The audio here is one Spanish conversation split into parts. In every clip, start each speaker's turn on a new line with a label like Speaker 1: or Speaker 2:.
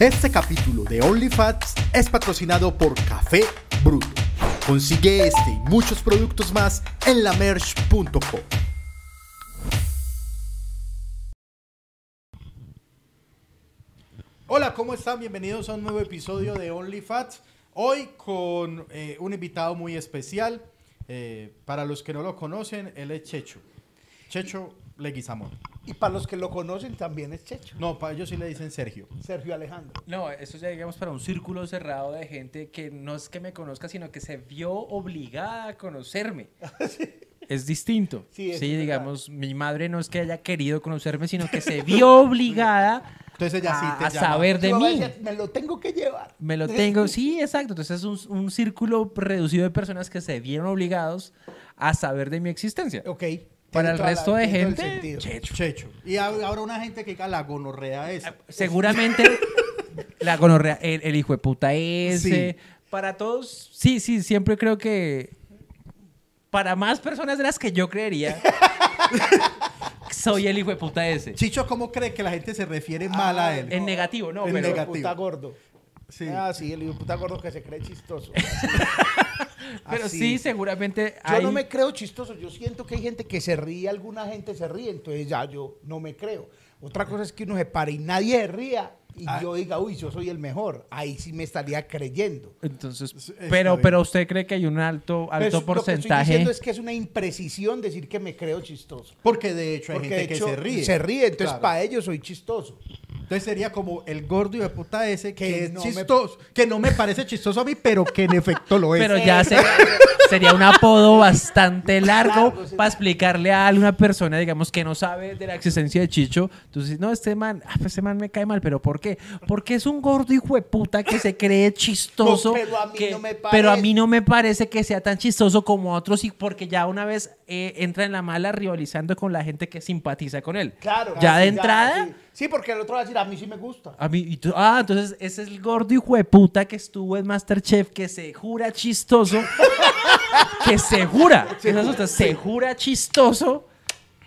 Speaker 1: Este capítulo de OnlyFats es patrocinado por Café Bruto. Consigue este y muchos productos más en lamerch.com. Hola, ¿cómo están? Bienvenidos a un nuevo episodio de OnlyFats. Hoy con eh, un invitado muy especial. Eh, para los que no lo conocen, él es Checho. Checho Leguizamón.
Speaker 2: Y para los que lo conocen también es Checho.
Speaker 1: No, para ellos sí le dicen Sergio.
Speaker 2: Sergio Alejandro.
Speaker 3: No, eso ya digamos para un círculo cerrado de gente que no es que me conozca, sino que se vio obligada a conocerme. Es distinto.
Speaker 2: Sí,
Speaker 3: Sí,
Speaker 2: es
Speaker 3: digamos, mi madre no es que haya querido conocerme, sino que se vio obligada
Speaker 1: Entonces ella sí
Speaker 3: a,
Speaker 1: te
Speaker 3: a
Speaker 1: llama.
Speaker 3: saber de mí.
Speaker 2: decía, me lo tengo que llevar.
Speaker 3: Me lo tengo, sí, exacto. Entonces es un, un círculo reducido de personas que se vieron obligados a saber de mi existencia.
Speaker 2: Ok.
Speaker 3: Para el
Speaker 2: la-
Speaker 3: resto de
Speaker 2: el
Speaker 3: gente. Checho.
Speaker 1: Checho. Y habrá una gente que diga la gonorrea esa.
Speaker 3: Seguramente la gonorrea, el, el hijo de puta ese.
Speaker 1: Sí.
Speaker 3: Para todos, sí, sí, siempre creo que para más personas de las que yo creería, soy el hijo de puta ese.
Speaker 1: Chicho, ¿cómo cree que la gente se refiere mal a él?
Speaker 3: En negativo, no,
Speaker 1: En
Speaker 3: pero,
Speaker 2: Hijo de
Speaker 1: negativo.
Speaker 2: puta gordo.
Speaker 1: Sí.
Speaker 2: Ah, sí, el hijo de puta gordo que se cree chistoso.
Speaker 3: pero
Speaker 2: Así.
Speaker 3: sí, seguramente
Speaker 2: Yo
Speaker 3: hay...
Speaker 2: no me creo chistoso. Yo siento que hay gente que se ríe, alguna gente se ríe, entonces ya yo no me creo. Otra cosa es que uno se pare y nadie se ría y
Speaker 1: Ah.
Speaker 2: yo diga, uy, yo soy el mejor. Ahí sí me estaría creyendo.
Speaker 3: Entonces, pero, pero usted cree que hay un alto,
Speaker 2: Pero
Speaker 3: alto
Speaker 2: es- Lo que estoy
Speaker 3: porcentaje...
Speaker 2: diciendo es que es una imprecisión decir que me creo chistoso.
Speaker 1: Porque de hecho hay
Speaker 2: Porque
Speaker 1: gente
Speaker 2: de hecho
Speaker 1: que se ríe.
Speaker 2: Se ríe, entonces
Speaker 1: Claro.
Speaker 2: para ellos soy chistoso.
Speaker 1: Entonces sería como el gordo y de puta ese que,
Speaker 2: Que
Speaker 1: es
Speaker 2: no me-
Speaker 1: chistoso, que no me parece chistoso a mí, pero que en efecto lo es.
Speaker 3: Pero ya se- sería un apodo bastante largo
Speaker 2: Claro,
Speaker 3: para explicarle a una persona, digamos, que no sabe de la existencia de Chicho. Entonces, no, este man, ah, pues este man me cae mal, pero ¿por qué? Porque es un gordo hijo de puta que se cree chistoso.
Speaker 2: No, pero a mí
Speaker 3: que-
Speaker 2: no me
Speaker 3: pero a
Speaker 2: parece.
Speaker 3: mí no me parece que sea tan chistoso como otros, y porque ya una vez eh, entra en la mala rivalizando con la gente que simpatiza con él.
Speaker 2: Claro.
Speaker 3: Ya de entrada.
Speaker 2: sí. Sí, porque el otro va a decir, a mí sí me gusta.
Speaker 3: A mí, y tú- ah, entonces ese es el gordo hijo de puta que estuvo en Masterchef, que se jura chistoso, que se jura, que se asusta, se jura chistoso,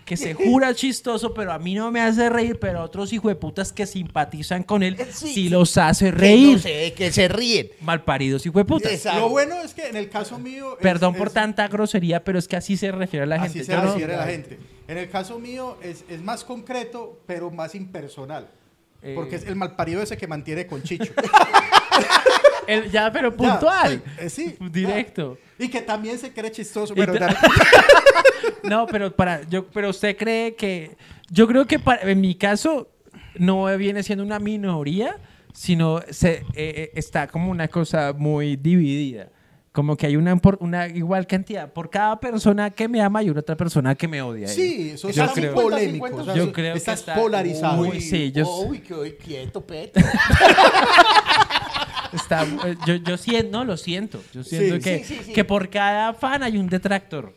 Speaker 3: que se jura chistoso, pero a mí no me hace reír, pero otros hijo de putas que simpatizan con él sí,
Speaker 2: Sí,
Speaker 3: los hace
Speaker 2: Que
Speaker 3: reír.
Speaker 2: no sé, que se ríen.
Speaker 3: Malparidos hijo de putas.
Speaker 2: Exacto.
Speaker 1: Lo bueno es que en el caso mío... es-
Speaker 3: Perdón por
Speaker 1: es-
Speaker 3: tanta grosería, pero es que así se refiere a la gente.
Speaker 1: Así se
Speaker 3: Yo no-
Speaker 1: refiere la gente. En el caso mío es, es más concreto, pero más impersonal.
Speaker 3: Eh.
Speaker 1: Porque es el malparido ese que mantiene con Chicho.
Speaker 3: El- ya, pero puntual.
Speaker 1: eh, sí.
Speaker 3: Directo.
Speaker 1: Y que también se cree chistoso, pero...
Speaker 3: No, pero para yo, pero usted cree que yo creo que para, en mi caso no viene siendo una minoría, sino se, eh, eh, está como una cosa muy dividida. Como que hay una, igual cantidad por cada persona que me ama y una otra persona que me odia.
Speaker 1: Sí, eso
Speaker 3: Yo
Speaker 1: es
Speaker 3: creo-
Speaker 1: polémico.
Speaker 2: 50,
Speaker 1: o sea,
Speaker 3: Yo creo que
Speaker 1: estás
Speaker 3: está
Speaker 1: polarizado.
Speaker 3: muy- sí, yo-
Speaker 2: Uy, que hoy quieto.
Speaker 3: Está, eh, yo, yo siento, no, lo siento. Yo siento
Speaker 1: Sí,
Speaker 3: que,
Speaker 2: sí, sí, sí.
Speaker 3: que por cada fan hay un detractor.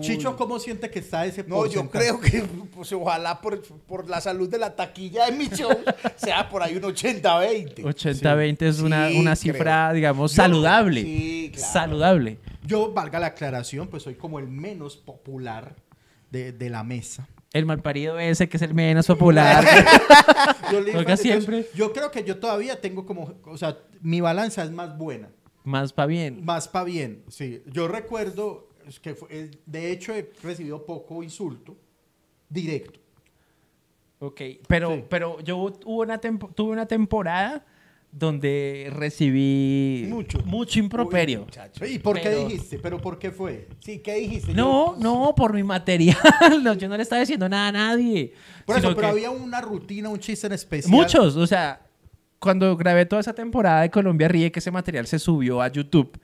Speaker 1: Chicho, ¿cómo siente que está ese
Speaker 2: No, yo creo que pues, ojalá por, por la salud de la taquilla de mi show sea por ahí un 80-20.
Speaker 3: 80-20 es una,
Speaker 2: Sí,
Speaker 3: una
Speaker 2: creo.
Speaker 3: cifra, digamos,
Speaker 2: Yo-
Speaker 3: saludable.
Speaker 2: sí, claro.
Speaker 3: Saludable.
Speaker 1: Yo, valga la aclaración, pues soy como el menos popular de, de la mesa.
Speaker 3: El malparido ese que es el menos popular.
Speaker 1: Yo, le-
Speaker 3: Oiga,
Speaker 1: entonces,
Speaker 3: siempre.
Speaker 1: yo creo que yo todavía tengo como, o sea, mi balanza es más buena,
Speaker 3: Más para bien.
Speaker 1: más para bien, sí. Yo recuerdo es que fue- eh, de hecho he recibido poco insulto directo.
Speaker 3: Ok, pero,
Speaker 1: Sí.
Speaker 3: pero yo hubo una tempo- tuve una temporada donde recibí
Speaker 2: Mucho.
Speaker 3: mucho improperio.
Speaker 2: Uy.
Speaker 1: ¿Y por qué
Speaker 3: Pero-
Speaker 1: dijiste? ¿Pero por qué fue?
Speaker 2: Sí, ¿qué dijiste?
Speaker 3: No,
Speaker 2: Yo-
Speaker 3: no, por mi material. No, yo no le estaba diciendo nada a nadie.
Speaker 1: Por eso, pero
Speaker 3: que
Speaker 1: había una rutina, un chiste en especial.
Speaker 3: Muchos, o sea, cuando grabé toda esa temporada de Colombia Ríe, que ese material se subió a YouTube.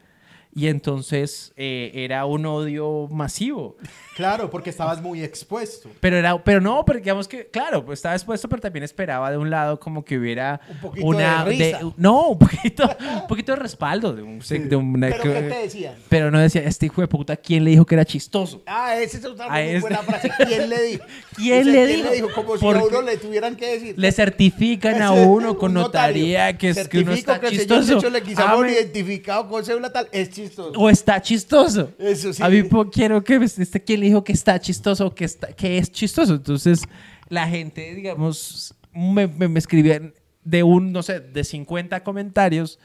Speaker 3: Y entonces eh, era un odio masivo.
Speaker 1: Claro, porque estabas muy expuesto.
Speaker 3: Pero era, pero no, porque digamos que, claro, pues estaba expuesto, pero también esperaba de un lado como que hubiera
Speaker 2: Un poquito
Speaker 3: una
Speaker 2: de risa.
Speaker 3: no, un poquito, un poquito de respaldo de un, de una-
Speaker 2: ¿Pero qué te decían?
Speaker 3: pero no decía, este hijo de puta, ¿quién le dijo que era chistoso?
Speaker 2: Ah, esa es otra
Speaker 3: A
Speaker 2: muy
Speaker 3: este-
Speaker 2: buena frase. ¿Quién le dijo?
Speaker 3: ¿Quién le
Speaker 2: ¿quién
Speaker 3: dijo?
Speaker 2: le dijo? Como si a uno le tuvieran que decir.
Speaker 3: Le certifican a uno con notaría que, es, que uno está
Speaker 2: que el señor
Speaker 3: chistoso.
Speaker 2: Checho Leguizamón,
Speaker 3: Ame-
Speaker 2: identificado con cédula tal, es chistoso.
Speaker 3: o está chistoso.
Speaker 2: Eso sí.
Speaker 3: A mí quiero que este quién le dijo que está chistoso o que, está, que es chistoso. Entonces, la gente, digamos, me, me, me escribían de un, no sé, de 50 comentarios,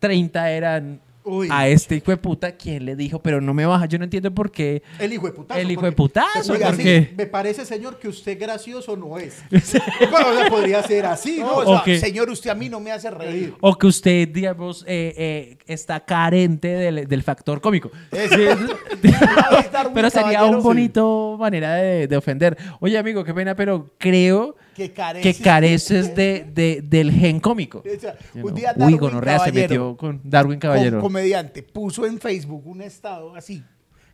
Speaker 3: 30 eran
Speaker 1: Uy.
Speaker 3: a este hijo de puta, ¿quién le dijo? Pero no me baja, yo no entiendo por qué.
Speaker 1: El hijo de putazo.
Speaker 3: El hijo de putazo,
Speaker 1: Oiga, sí, me parece, señor, que usted gracioso no es. bueno, o sea, podría ser así,
Speaker 2: No, o sea, señor, usted a mí no me hace reír.
Speaker 3: O que usted, digamos, eh, eh, está carente del, del factor cómico. pero sería un bonito manera de, de ofender. Oye, amigo, qué pena, pero creo
Speaker 2: Que careces-
Speaker 3: que careces de, de- del gen cómico.
Speaker 2: O sea, un
Speaker 3: Uy,
Speaker 2: Darwin
Speaker 3: gonorrea se metió con Darwin Caballero.
Speaker 2: com- comediante, puso en Facebook un estado así,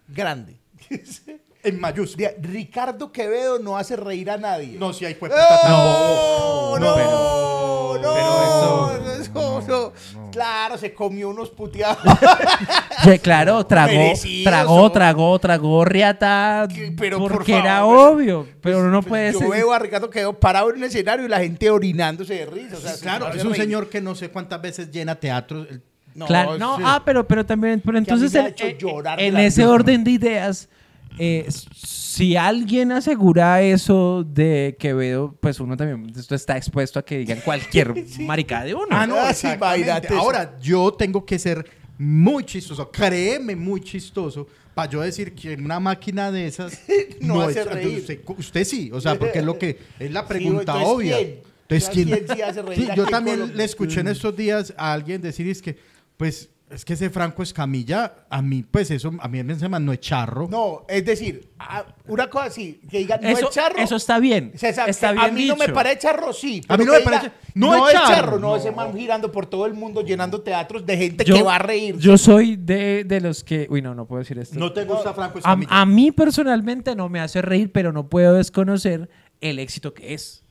Speaker 2: grande.
Speaker 1: En mayúscula.
Speaker 2: Ricardo Quevedo no hace reír a nadie.
Speaker 1: No, si hay puta.
Speaker 2: No,
Speaker 3: No,
Speaker 2: no,
Speaker 3: pero-
Speaker 2: no,
Speaker 3: pero
Speaker 2: eso- no. Claro, se comió unos puteados.
Speaker 3: Sí, claro, tragó, tragó, tragó, tragó riata porque era
Speaker 2: favor,
Speaker 3: obvio, pero no puede
Speaker 2: Yo
Speaker 3: ser.
Speaker 2: veo a Ricardo Quevedo parado en un escenario y la gente orinándose de risa. O sea,
Speaker 1: Claro, es un señor que no sé cuántas veces llena teatros. El-
Speaker 2: No,
Speaker 3: Claro, no,
Speaker 2: sí.
Speaker 3: ah, pero, pero también, pero entonces
Speaker 2: hecho
Speaker 3: eh,
Speaker 2: llorar
Speaker 3: en ese orden de ideas, eh, si alguien asegura eso de Quevedo, pues uno también esto está expuesto a que digan cualquier maricada de uno.
Speaker 1: Ah, no,
Speaker 2: Ah, sí, imagínate eso.
Speaker 1: Ahora, yo tengo que ser muy chistoso, créeme, muy chistoso, para yo decir que una máquina de esas
Speaker 2: No hace
Speaker 1: es-
Speaker 2: reír.
Speaker 1: Usted, usted sí, o sea, porque es lo que es la
Speaker 2: Sí,
Speaker 1: pregunta
Speaker 2: entonces,
Speaker 1: obvia.
Speaker 2: ¿quién?
Speaker 1: Entonces, ¿quién?
Speaker 2: ¿quién sí hace reír
Speaker 1: Sí, yo también
Speaker 2: Colombia?
Speaker 1: le escuché en estos días a alguien decir es que, pues, es que ese Franco Escamilla, a mí, pues eso, a mí me se llama no es charro.
Speaker 2: No, es decir, una cosa así, que digan, no
Speaker 3: eso,
Speaker 2: es charro.
Speaker 3: eso está bien.
Speaker 2: O sea, esa-
Speaker 3: está
Speaker 2: a
Speaker 3: bien
Speaker 2: mí no me parece charro, sí.
Speaker 1: A mí no me
Speaker 2: diga,
Speaker 1: parece- no es charro.
Speaker 2: no,
Speaker 1: No.
Speaker 2: ese man girando por todo el mundo, llenando teatros de gente
Speaker 3: Yo-
Speaker 2: que va a reír.
Speaker 3: Yo soy de, de los que. Uy, no, no puedo decir esto.
Speaker 1: ¿No te gusta Franco
Speaker 3: a,
Speaker 1: Escamilla?
Speaker 3: a mí personalmente no me hace reír, pero no puedo desconocer el éxito que es.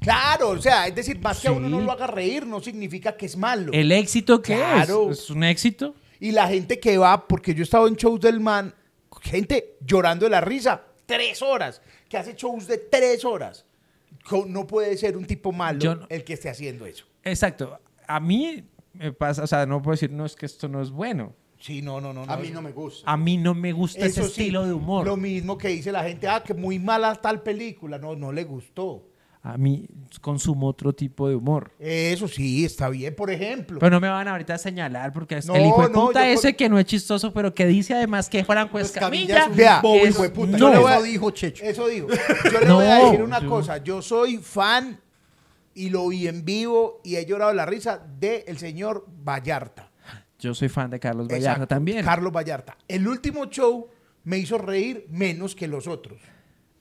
Speaker 2: Claro, o sea, es decir, más que a uno no lo haga reír, no significa que es malo.
Speaker 3: El éxito que
Speaker 2: Claro.
Speaker 3: es. Es un éxito.
Speaker 2: Y la gente que va, porque yo he estado en shows del man, gente llorando de la risa, tres horas, que hace shows de tres horas. Co- No puede ser un tipo malo
Speaker 3: Yo no-
Speaker 2: el que esté haciendo eso.
Speaker 3: Exacto. A mí me pasa, o sea, no puedo decir, no, es que esto no es bueno.
Speaker 2: Sí, no, no, no.
Speaker 1: a mí no me gusta.
Speaker 3: A mí no me gusta ese
Speaker 2: Eso sí,
Speaker 3: estilo de humor.
Speaker 2: Lo mismo que dice la gente, ah, que muy mala tal película. No, no le gustó.
Speaker 3: A mí consumo otro tipo de humor.
Speaker 2: Eso sí, está bien, por ejemplo.
Speaker 3: Pero no me van ahorita a señalar porque es
Speaker 2: No,
Speaker 3: el hijo de
Speaker 2: no,
Speaker 3: puta ese que no es chistoso, pero que dice además que Franco
Speaker 1: Escamilla
Speaker 3: Escamilla.
Speaker 1: es un
Speaker 2: Vea,
Speaker 1: bobo,
Speaker 3: es-
Speaker 1: hijo de puta.
Speaker 3: no.
Speaker 1: Yo le voy a-
Speaker 2: Eso
Speaker 1: dijo Checho.
Speaker 2: Eso digo. Yo le voy a decir una
Speaker 3: yo-
Speaker 2: cosa. Yo soy fan y lo vi en vivo y he llorado la risa del señor Vallarta.
Speaker 3: Yo soy fan de Carlos Vallarta
Speaker 2: Exacto,
Speaker 3: también.
Speaker 2: Carlos Vallarta. El último show me hizo reír menos que los otros.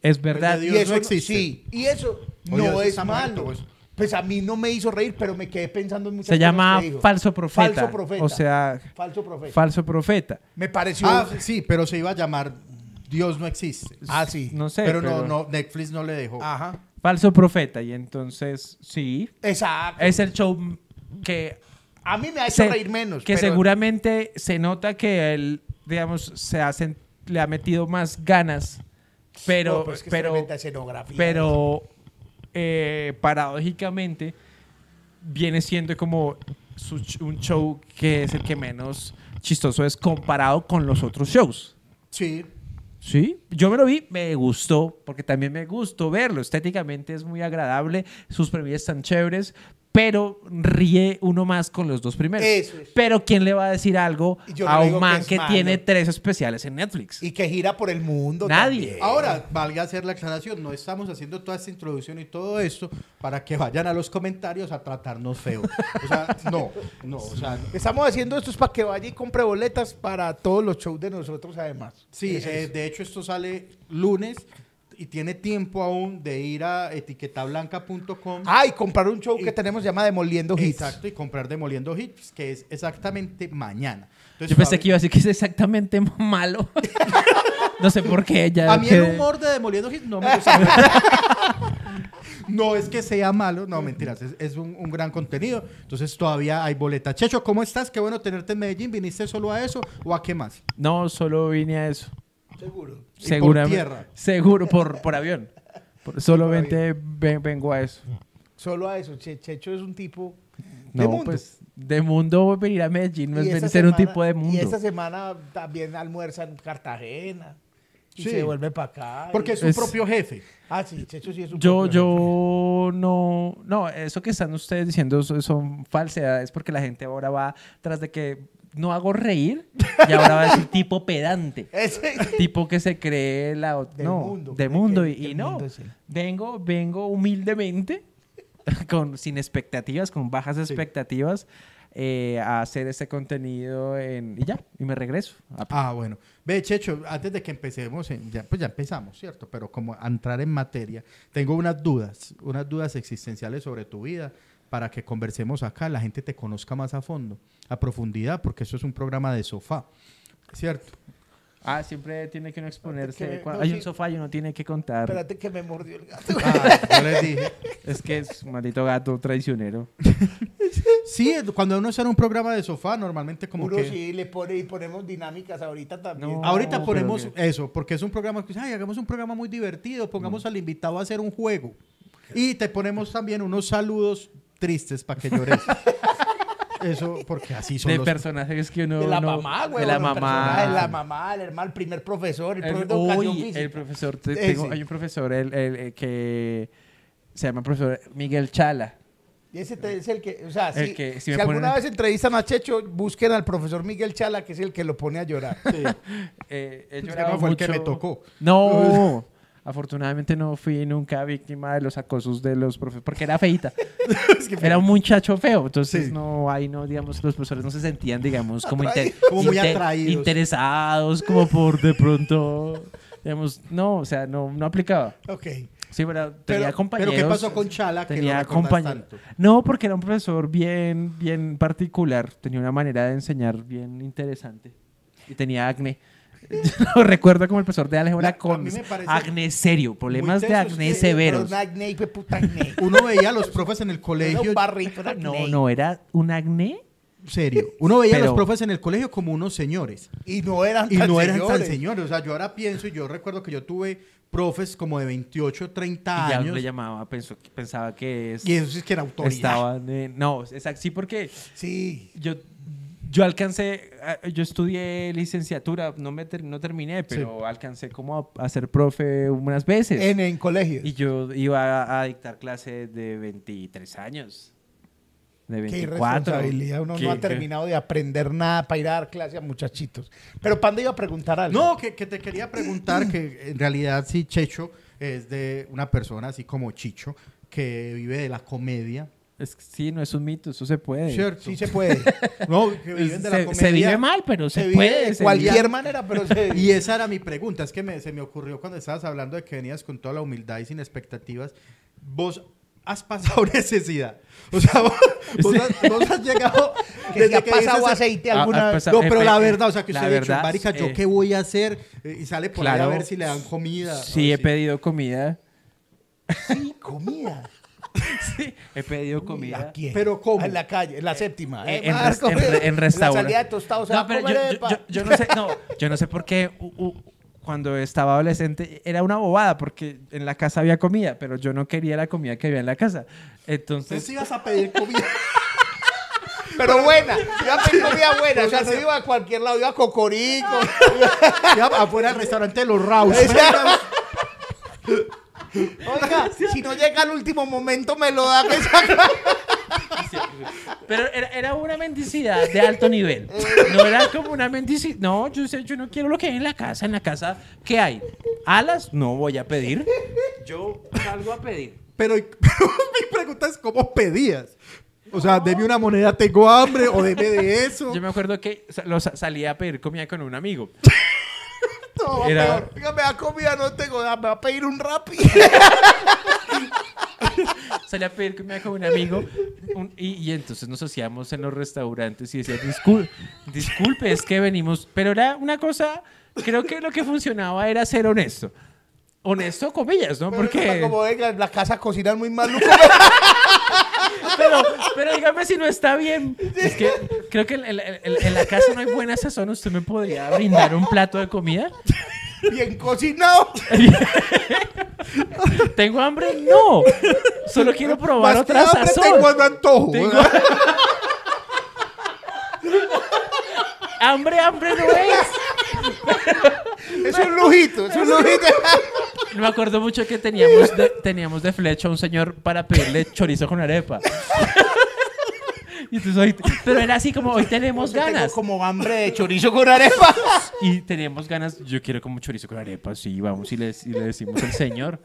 Speaker 3: Es verdad.
Speaker 1: De
Speaker 2: y
Speaker 1: Dios
Speaker 2: eso
Speaker 1: no existe.
Speaker 2: Sí, y eso no
Speaker 1: Dios
Speaker 2: es malo.
Speaker 1: pues.
Speaker 2: Pues a mí no me hizo reír, pero me quedé pensando en muchas
Speaker 3: Se
Speaker 2: cosas
Speaker 3: llama
Speaker 2: que dijo.
Speaker 3: falso profeta.
Speaker 2: Falso profeta.
Speaker 3: O sea,
Speaker 2: falso profeta.
Speaker 3: falso profeta.
Speaker 2: me pareció.
Speaker 1: Ah, sí, pero se iba a llamar Dios no existe.
Speaker 2: Ah, sí.
Speaker 3: No sé.
Speaker 1: pero,
Speaker 3: pero,
Speaker 1: no, no, Netflix no le dejó.
Speaker 2: Ajá.
Speaker 3: Falso profeta. Y entonces, sí.
Speaker 2: Exacto.
Speaker 3: Es el show que
Speaker 2: a mí me ha hecho
Speaker 3: se-
Speaker 2: reír menos.
Speaker 3: que
Speaker 2: pero-
Speaker 3: seguramente se nota que él, digamos, se hacen, le ha metido más ganas, pero,
Speaker 2: No, es que es
Speaker 3: pero,
Speaker 2: escenografía.
Speaker 3: pero eh, paradójicamente viene siendo como su un show que es el que menos chistoso es comparado con los otros shows.
Speaker 1: Sí.
Speaker 3: Sí, yo me lo vi, me gustó, porque también me gustó verlo. Estéticamente es muy agradable, sus premisas están chéveres, pero ríe uno más con los dos primeros.
Speaker 2: Eso es.
Speaker 3: Pero ¿quién le va a decir algo
Speaker 2: no
Speaker 3: a un
Speaker 2: que
Speaker 3: man que, tiene tres especiales en Netflix?
Speaker 2: Y que gira por el mundo.
Speaker 3: Nadie.
Speaker 2: también.
Speaker 1: Ahora, valga hacer la aclaración, no estamos haciendo toda esta introducción y todo esto para que vayan a los comentarios a tratarnos feo. O sea, no, no, o sea,
Speaker 2: Estamos haciendo esto es para que vaya y compre boletas para todos los shows de nosotros, además.
Speaker 1: sí,
Speaker 2: Es
Speaker 1: eh, de hecho esto sale lunes y tiene tiempo aún de ir a etiquetablanca.com.
Speaker 2: Ah, y comprar un show que tenemos llama Demoliendo Hits.
Speaker 1: Exacto, y comprar Demoliendo Hits, que es exactamente mañana. Entonces,
Speaker 3: Yo pensé
Speaker 1: Fabi-
Speaker 3: que iba a decir que es exactamente malo. no sé por qué. Ya
Speaker 1: A mí el humor de Demoliendo Hits no me gusta. no es que sea malo, no, mentiras, es, es un, un gran contenido. Entonces todavía hay boleta. Checho, ¿cómo estás? Qué bueno tenerte en Medellín. ¿Viniste solo a eso o a qué más?
Speaker 3: No, solo vine a eso.
Speaker 2: Seguro.
Speaker 1: Y por tierra.
Speaker 3: Seguro, por, por avión. Por- solamente ven- vengo a eso.
Speaker 2: Solo a eso. Che- Checho es un tipo de
Speaker 3: No,
Speaker 2: mundo.
Speaker 3: pues de mundo venir a Medellín no
Speaker 2: Y
Speaker 3: es
Speaker 2: esta
Speaker 3: ser un
Speaker 2: semana-
Speaker 3: tipo de mundo.
Speaker 2: Y esta semana también almuerza en Cartagena. Y
Speaker 1: Sí.
Speaker 2: se vuelve para acá.
Speaker 1: Porque es su
Speaker 3: Es-
Speaker 1: propio jefe.
Speaker 2: Ah, sí, Checho sí es un
Speaker 3: Yo,
Speaker 2: propio jefe.
Speaker 3: yo no, no, eso que están ustedes diciendo son, son falsedades porque la gente ahora va tras de que no hago reír y ahora va a decir tipo pedante.
Speaker 2: Ese-
Speaker 3: tipo que se cree la
Speaker 2: Del
Speaker 3: no,
Speaker 2: mundo,
Speaker 3: de mundo y, no
Speaker 2: mundo
Speaker 3: vengo vengo humildemente con sin expectativas con bajas expectativas eh, a hacer este contenido en, y ya y me regreso a-
Speaker 1: Ah, bueno. Ve, Checho, antes de que empecemos, en- ya, pues ya empezamos, ¿cierto? Pero como a entrar en materia, tengo unas dudas, unas dudas existenciales sobre tu vida para que conversemos acá, la gente te conozca más a fondo, a profundidad, porque eso es un programa de sofá, ¿cierto?
Speaker 3: ah siempre tiene que uno exponerse
Speaker 2: que-
Speaker 3: cuando
Speaker 2: no,
Speaker 3: hay
Speaker 2: sí.
Speaker 3: un sofá y uno tiene que contar
Speaker 2: Espérate que me mordió el gato.
Speaker 1: Ah, yo les dije.
Speaker 3: es que es un maldito gato traicionero
Speaker 1: Sí, cuando uno está en un programa de sofá, normalmente como
Speaker 2: Uno
Speaker 1: que...
Speaker 2: sí le pone y ponemos dinámicas ahorita también.
Speaker 3: No.
Speaker 1: Ahorita ponemos
Speaker 3: que-
Speaker 1: eso, porque es un programa que, ay, hagamos un programa muy divertido, pongamos al invitado a hacer un juego. Y te ponemos también unos saludos tristes para que llores. eso, porque así son
Speaker 3: de
Speaker 1: los...
Speaker 3: personajes que uno
Speaker 2: de la
Speaker 3: no-
Speaker 2: mamá, güey.
Speaker 3: de la mamá
Speaker 2: De la mamá, el hermano, el primer profesor, el,
Speaker 3: El,
Speaker 2: profesor de educación
Speaker 3: uy,
Speaker 2: física.
Speaker 3: el profesor, te-
Speaker 2: Ese.
Speaker 3: tengo- hay un profesor el, el- el que se llama profesor Miguel Chala.
Speaker 2: Y ese te- es el que, o sea,
Speaker 3: El
Speaker 2: si,
Speaker 3: que- si
Speaker 2: si
Speaker 3: me
Speaker 2: alguna
Speaker 3: ponen-
Speaker 2: vez entrevistan a Checho, busquen al profesor Miguel Chala, que es el que lo pone a llorar.
Speaker 3: Eh, he
Speaker 1: Es que
Speaker 3: llorado
Speaker 1: no fue el que me tocó.
Speaker 3: No, afortunadamente no fui nunca víctima de los acosos de los profesores, porque era feita. era un muchacho feo, entonces
Speaker 1: Sí.
Speaker 3: no, ahí no, digamos, los profesores no se sentían, digamos, como,
Speaker 1: muy atraídos.
Speaker 3: interesados, como por de pronto, digamos, no, o sea, no, no aplicaba.
Speaker 2: ok.
Speaker 3: Sí, pero tenía
Speaker 1: Pero,
Speaker 3: compañeros.
Speaker 1: pero ¿qué pasó con Chala que
Speaker 3: tenía
Speaker 1: recordás
Speaker 3: compañeros.
Speaker 1: tanto?
Speaker 3: No, porque era un profesor bien, bien particular. Tenía una manera de enseñar bien interesante. Y tenía acné. Yo lo recuerdo como el profesor de álgebra
Speaker 1: La- a
Speaker 3: con acné serio, problemas de acné
Speaker 1: sí,
Speaker 3: severos.
Speaker 2: Pero un acné, puta acné.
Speaker 1: Uno veía a los profes en el colegio...
Speaker 2: un barrito de acné.
Speaker 3: No, no, era un acné.
Speaker 1: Serio. Uno veía a
Speaker 3: Pero-
Speaker 1: los profes en el colegio como unos señores.
Speaker 2: Y no eran
Speaker 1: Y
Speaker 2: tan
Speaker 1: no eran
Speaker 2: señores.
Speaker 1: tan señores. O sea, yo ahora pienso y yo recuerdo que yo tuve profes como de 28, 30
Speaker 3: Y ya
Speaker 1: años.
Speaker 3: le llamaba, pensó, pensaba que es-
Speaker 1: Y eso sí es que era autoridad.
Speaker 3: estaban. eh, no, exacto, sí, porque
Speaker 2: Sí.
Speaker 3: yo, yo alcancé, ah, yo estudié licenciatura, no, me ter- no terminé, pero alcancé como a, a ser profe unas veces.
Speaker 2: En, en colegio.
Speaker 3: Y yo iba a, a dictar clase de 23 años. De
Speaker 2: Qué
Speaker 3: 24.
Speaker 2: irresponsabilidad. Uno no ha terminado de aprender nada para ir a dar clase a muchachitos. Pero Panda iba a preguntar algo.
Speaker 1: No, que, que te quería preguntar que en realidad sí, Checho es de una persona así como Chicho, que vive de la comedia.
Speaker 3: Es que sí, no es un mito, eso se puede.
Speaker 1: ¿Cierto?
Speaker 2: Sí se puede.
Speaker 1: No, que viven de la
Speaker 3: Se,
Speaker 1: comedia.
Speaker 3: se vive mal, pero se,
Speaker 2: se vive
Speaker 3: puede.
Speaker 2: de
Speaker 3: se
Speaker 2: cualquier
Speaker 3: vive-
Speaker 2: manera, pero se
Speaker 1: Y esa era mi pregunta, es que me- se me ocurrió cuando estabas hablando de que venías con toda la humildad y sin expectativas. Vos has pasado necesidad. O sea, vos, vos has, vos has llegado...
Speaker 2: que si ha pasado
Speaker 1: dices-
Speaker 2: aceite
Speaker 3: Ah,
Speaker 2: alguna
Speaker 3: ah,
Speaker 2: vez.
Speaker 3: pues,
Speaker 1: No, pero
Speaker 3: eh,
Speaker 1: la verdad, o sea, que usted ha dicho,
Speaker 3: verdad,
Speaker 1: marica, ¿yo
Speaker 3: eh,
Speaker 1: qué voy a hacer? Eh, Y sale por ahí
Speaker 3: Claro.
Speaker 1: a ver si le dan comida.
Speaker 3: Sí, he
Speaker 1: así.
Speaker 3: pedido comida.
Speaker 2: Sí, comida.
Speaker 3: Sí, he pedido
Speaker 2: ¿A
Speaker 3: comida.
Speaker 2: quién?
Speaker 1: ¿Pero cómo?
Speaker 2: En la calle, en la séptima.
Speaker 3: Eh,
Speaker 2: Eh,
Speaker 3: en,
Speaker 2: Marco,
Speaker 3: res- en en
Speaker 2: la
Speaker 3: restaurante.
Speaker 2: salida de tostados se
Speaker 3: No, pero yo,
Speaker 2: comer,
Speaker 3: yo-
Speaker 2: epa.
Speaker 3: yo- yo no sé, no, yo no sé por qué cuando estaba adolescente era una bobada porque en la casa había comida, pero yo no quería la comida que había en la casa. Entonces,
Speaker 1: Entonces ibas a pedir comida.
Speaker 2: Pero buena. Iba a pedir comida buena. O sea, no iba a cualquier lado. Iba a Cocorico.
Speaker 1: Iba afuera del restaurante de los Raus.
Speaker 2: Oiga, si no llega al último momento, me lo da. que saca.
Speaker 3: pero era, era una mendicidad de alto nivel. No era como una mendicidad. No, yo sé, yo no quiero lo que hay en la casa. En la casa, ¿qué hay? ¿Alas? No voy a pedir. Yo salgo a pedir.
Speaker 1: Pero, pero mi pregunta es, ¿cómo pedías? O sea, deme una moneda, tengo hambre, o deme de eso.
Speaker 3: Yo me acuerdo que sa- lo sa- salía a pedir comida con un amigo.
Speaker 2: No,
Speaker 3: Era-
Speaker 2: peor. Oiga, me da comida, no tengo nada. Me va a pedir un rapi.
Speaker 3: Salía a pedir comida con un amigo un- y, y entonces nos hacíamos en los restaurantes y decía, "Discul- disculpe, es que venimos, pero era una cosa, creo que lo que funcionaba era ser honesto. Honesto, comillas, ¿no? Porque...
Speaker 2: Como venga, en la casa cocinan muy maluco.
Speaker 3: Pero, pero dígame si no está bien. Es que creo que en, en- en- en la casa no hay buena sazón. ¿Usted me podría brindar un plato de comida?
Speaker 2: Bien cocinado.
Speaker 3: ¿Tengo hambre? No. Solo quiero probar
Speaker 2: Más
Speaker 3: otra
Speaker 2: hambre
Speaker 3: sazón.
Speaker 2: tengo antojo.
Speaker 3: Tengo- hambre, hambre no es.
Speaker 2: Es un lujito, es un lujito.
Speaker 3: me acuerdo mucho que teníamos de, teníamos de flecha a un señor para pedirle chorizo con arepa. Y entonces hoy- pero era así como hoy tenemos
Speaker 2: Tengo
Speaker 3: ganas.
Speaker 2: como hambre de chorizo con arepa.
Speaker 3: Y teníamos ganas, yo quiero como chorizo con arepa, sí, vamos y le, y le decimos al señor.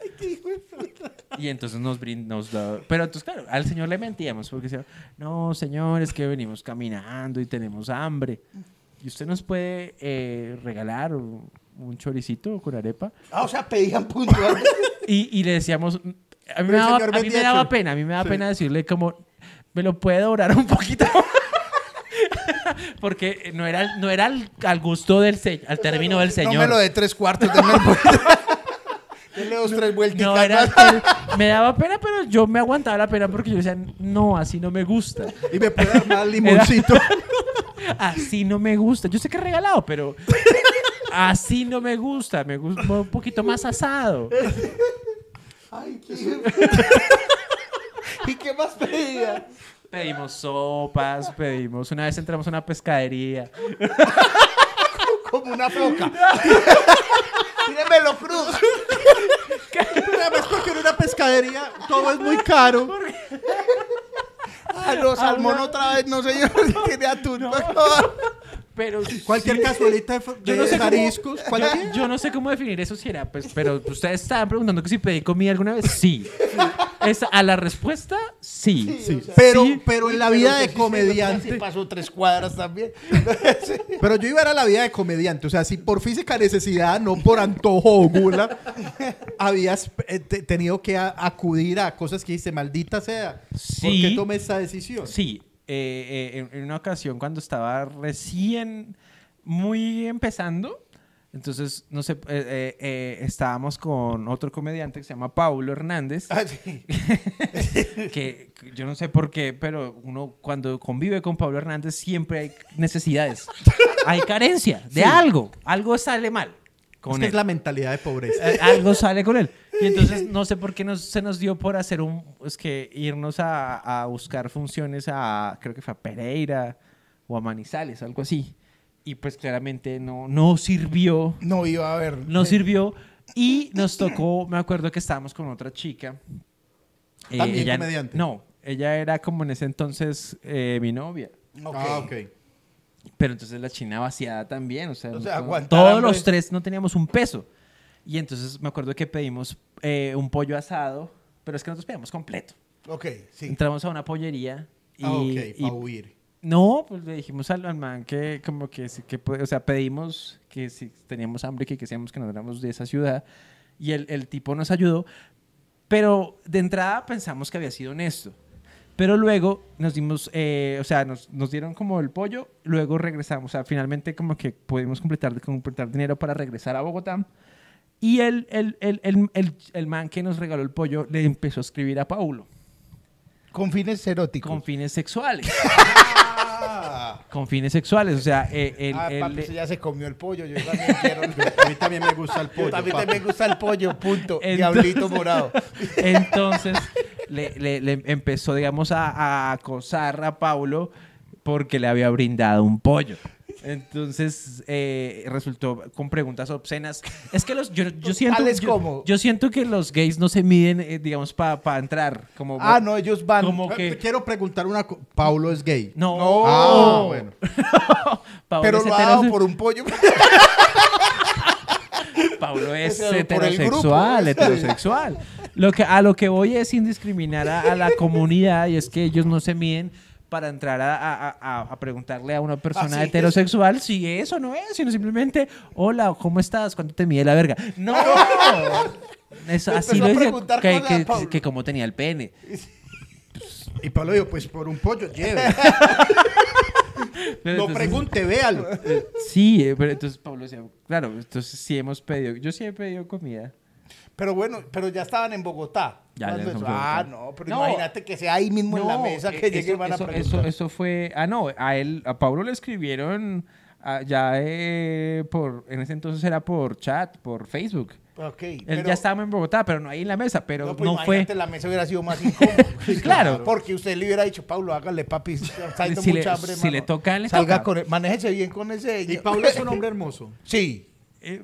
Speaker 3: Y entonces nos brindamos, pero entonces claro, al señor le mentíamos porque decía, no, señor, es que venimos caminando y tenemos hambre. ¿Y usted nos puede eh, regalar un, un choricito con arepa?
Speaker 2: Ah, o sea, pedían puntual.
Speaker 3: Y, y le decíamos, a mí,
Speaker 1: Pero
Speaker 3: me
Speaker 1: el
Speaker 3: daba,
Speaker 1: señor
Speaker 3: a mí me daba pena, a mí me daba
Speaker 1: Sí.
Speaker 3: pena decirle como, ¿me lo puede dorar un poquito? Porque no era, no era al, al gusto del señor, al término del señor.
Speaker 2: No me lo de tres cuartos, Denle dos, tres vueltas.
Speaker 3: No, era me daba pena, pero yo me aguantaba la pena porque yo decía, no, así no me gusta.
Speaker 1: Y me puede dar más limoncito.
Speaker 3: Así no me gusta. Yo sé que es regalado, pero así no me gusta. Me gusta un poquito más asado.
Speaker 2: Ay, qué... ¿Y qué más pedían?
Speaker 3: Pedimos sopas, pedimos. Una vez entramos a una pescadería.
Speaker 2: Como una foca. Tírenmelo cruz.
Speaker 1: Además, porque en una pescadería todo es muy caro.
Speaker 2: No, salmón otra vez, no señor. Tiene atún.
Speaker 3: Pero
Speaker 1: Cualquier
Speaker 3: sí,
Speaker 1: casualita de,
Speaker 3: Yo no sé cómo-
Speaker 1: mariscos. cualquier-
Speaker 3: Yo no sé cómo definir eso si era, pues, pero ustedes estaban preguntando que si pedí comida alguna vez. Sí. Esa- a la respuesta, sí.
Speaker 1: Sí, pero,
Speaker 3: Sí.
Speaker 1: pero en la vida de
Speaker 2: Sí
Speaker 1: comediante.
Speaker 2: pasó tres cuadras también.
Speaker 1: Pero yo iba a, ir a la vida de comediante. O sea, si por física necesidad, no por antojo o gula, habías eh, te- tenido que a- acudir a cosas que dice, maldita sea. ¿Por qué tomé esta decisión?
Speaker 3: Sí, eh, eh, en, una ocasión cuando estaba recién muy empezando, entonces, no sé, eh, eh, eh, estábamos con otro comediante que se llama Paulo Hernández,
Speaker 2: Ah, sí.
Speaker 3: que yo no sé por qué, pero uno cuando convive con Pablo Hernández siempre hay necesidades, hay carencia de algo, algo sale mal
Speaker 1: Es
Speaker 3: con
Speaker 1: que
Speaker 3: él.
Speaker 1: es la mentalidad de pobreza.
Speaker 3: Eh, algo sale con él. Y entonces no sé por qué nos, se nos dio por hacer un, es que irnos a, a buscar funciones a, creo que fue a Pereira o a Manizales, algo así. Y pues claramente no, no sirvió,
Speaker 2: No iba a ver.
Speaker 3: no sirvió. Y nos tocó, me acuerdo que estábamos con otra chica. Eh,
Speaker 1: También
Speaker 3: ella,
Speaker 1: comediante.
Speaker 3: No, ella era como en ese entonces eh, mi novia.
Speaker 2: Ok.
Speaker 1: Ah, ok.
Speaker 3: Pero entonces la china vaciada también, o sea,
Speaker 2: O sea,
Speaker 3: todos los tres no teníamos un peso. Y entonces me acuerdo que pedimos eh, un pollo asado, pero es que nosotros pedimos completo.
Speaker 2: Ok, sí.
Speaker 3: Entramos a una pollería y,
Speaker 1: Ah, ok, para huir.
Speaker 3: no, pues le dijimos al, al man que como que que o sea, pedimos que si teníamos hambre que quisiéramos que nos éramos de esa ciudad y el, el tipo nos ayudó, pero de entrada pensamos que había sido honesto. Pero luego nos dimos, eh, o sea, nos, nos dieron como el pollo, luego regresamos, o sea, finalmente como que pudimos completar, completar dinero para regresar a Bogotá. Y el, el, el, el, el, el man que nos regaló el pollo le empezó a escribir a Paulo
Speaker 2: Con fines eróticos.
Speaker 3: con fines sexuales. con fines sexuales, o sea, eh, él,
Speaker 2: ah,
Speaker 3: él-
Speaker 2: papi, ya se comió el pollo. Yo también quiero.
Speaker 1: A mí también me gusta el pollo.
Speaker 2: Yo también
Speaker 1: papi.
Speaker 2: me gusta el pollo, punto.
Speaker 3: Entonces-
Speaker 2: Diablito morado.
Speaker 3: entonces le, le- le empezó, digamos, a, a acosar a Paulo porque le había brindado un pollo. Entonces eh, resultó con preguntas obscenas. Es que los, yo, yo siento, yo,
Speaker 2: como-
Speaker 3: yo siento que los gays no se miden, eh, digamos, para entrar. Como,
Speaker 2: Ah, no, ellos van.
Speaker 3: Como
Speaker 1: Eh,
Speaker 3: que-
Speaker 1: Quiero preguntar una cosa. Paulo es gay.
Speaker 3: No,
Speaker 2: No.
Speaker 1: Ah, bueno.
Speaker 2: Pero lo ha dado por un pollo.
Speaker 3: Pablo es heterosexual, heterosexual. Lo que, a lo que voy es sin discriminar a, a la comunidad y es que ellos no se miden para entrar a, a- a- a preguntarle a una persona
Speaker 2: Así es.
Speaker 3: heterosexual si es o no es, sino simplemente, hola, ¿cómo estás? ¿Cuánto te mide la verga? No. Eso, así lo dice, que, que, que cómo tenía el pene.
Speaker 1: Y Pablo dijo, pues por un pollo, lleve. No pregunte, véalo.
Speaker 3: eh, Sí, eh, pero entonces Pablo decía, claro, entonces sí hemos pedido, yo sí he pedido comida.
Speaker 2: Pero bueno, pero ya estaban en Bogotá.
Speaker 3: Ya, ya
Speaker 2: ¿Cuándo
Speaker 3: estamos
Speaker 2: eso?
Speaker 3: en Bogotá.
Speaker 2: Ah, no, pero
Speaker 3: No.
Speaker 2: imagínate que sea ahí mismo en la
Speaker 3: No,
Speaker 2: mesa
Speaker 3: eh,
Speaker 2: que llegue y
Speaker 3: eso,
Speaker 2: van a
Speaker 3: eso,
Speaker 2: preguntar.
Speaker 3: eso, eso fue. Ah, no, a él, a Pablo le escribieron ah, ya eh, por. En ese entonces era por chat, por Facebook.
Speaker 2: Ok,
Speaker 3: Él
Speaker 2: pero-
Speaker 3: ya estaba en Bogotá, pero no ahí en la mesa, pero
Speaker 2: No,
Speaker 3: no,
Speaker 2: pues
Speaker 3: fue.
Speaker 2: imagínate, la mesa hubiera sido más incómoda.
Speaker 3: claro.
Speaker 2: Porque usted le hubiera dicho, Pablo, hágale, papi, está
Speaker 3: Si le-
Speaker 2: mucha hambre,
Speaker 3: si
Speaker 2: mano.
Speaker 3: le toca, le
Speaker 2: Salga
Speaker 3: toca.
Speaker 2: con manéjese bien con ese...
Speaker 1: Y Pablo es un hombre hermoso.
Speaker 2: Sí,
Speaker 3: eh,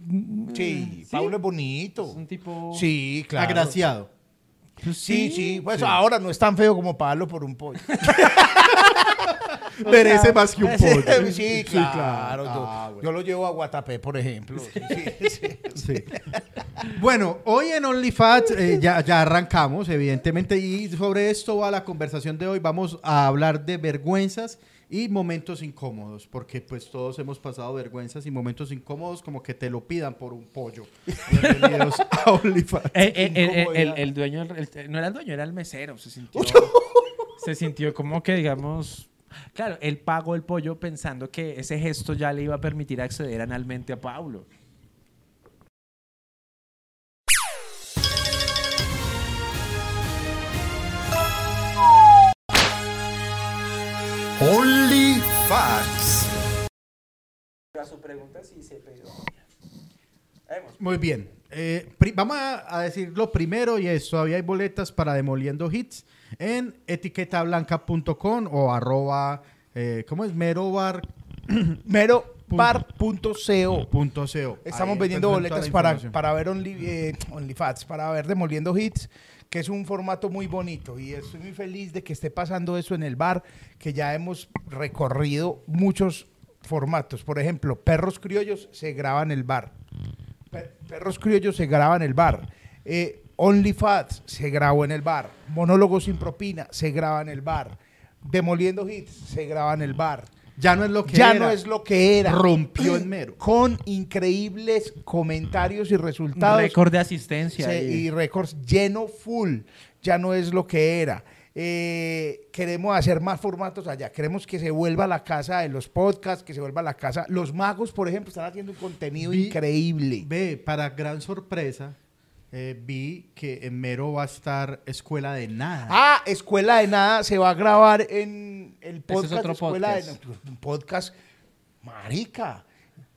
Speaker 2: Sí, Pablo es bonito.
Speaker 3: Es un tipo...
Speaker 2: Sí, claro.
Speaker 1: Agraciado.
Speaker 3: Pues
Speaker 2: Sí, sí. Pues ahora no es tan feo como Pablo por un pollo.
Speaker 1: Merece más que un pollo.
Speaker 2: sí, claro. yo,
Speaker 1: Ah, bueno.
Speaker 2: yo lo llevo a Guatapé, por ejemplo. Sí, sí, sí.
Speaker 1: Sí. Bueno, hoy en OnlyFats eh, ya, ya arrancamos, evidentemente, y sobre esto va la conversación de hoy. Vamos a hablar de vergüenzas y momentos incómodos, porque pues todos hemos pasado vergüenzas y momentos incómodos como que te lo pidan por un pollo. Bienvenidos a OnlyFats.
Speaker 3: Eh, eh, el, el- el- dueño, no era el dueño, era el mesero. Se sintió, se sintió como que, digamos, claro, él pagó el pollo pensando que ese gesto ya le iba a permitir acceder analmente a Pablo.
Speaker 4: Only Facts.
Speaker 3: A su pregunta sí se pegó.
Speaker 1: Muy bien. Eh, vamos a, a decir lo primero y es, todavía hay boletas para Demoliendo Hits en etiquetablanca.com o arroba, eh, ¿cómo es? Merobar.co.
Speaker 2: Merobar.co. Estamos
Speaker 1: Ahí
Speaker 2: vendiendo
Speaker 1: tendrán toda
Speaker 2: boletas para, para ver Only, eh, OnlyFats, para ver Demoliendo Hits, que es un formato muy bonito. Y estoy muy feliz de que esté pasando eso en el bar, que ya hemos recorrido muchos formatos. Por ejemplo, Perros Criollos se graba en el bar. Pe- Perros Criollos se graba en el bar. Eh, OnlyFats se grabó en el bar. Monólogo sin propina se graba en el bar. Demoliendo Hits se graba en el bar
Speaker 1: Ya no es lo que
Speaker 2: ya
Speaker 1: era.
Speaker 2: no es lo que era.
Speaker 1: Rompió en mero.
Speaker 2: Con increíbles comentarios y resultados.
Speaker 3: Récord de asistencia.
Speaker 2: Se-
Speaker 3: y-
Speaker 2: y récords lleno full. Ya no es lo que era. Eh, queremos hacer más formatos allá. Queremos que se vuelva la casa de los podcasts, que se vuelva la casa. Los magos, por ejemplo, están haciendo un contenido
Speaker 1: Vi-
Speaker 2: increíble.
Speaker 1: Ve, para gran sorpresa, eh, vi que en Mero va a estar Escuela de Nada.
Speaker 2: Ah, Escuela de Nada se va a grabar en el
Speaker 3: Ese es
Speaker 2: podcast.
Speaker 3: otro
Speaker 2: Escuela
Speaker 3: podcast.
Speaker 2: de. Un podcast marica.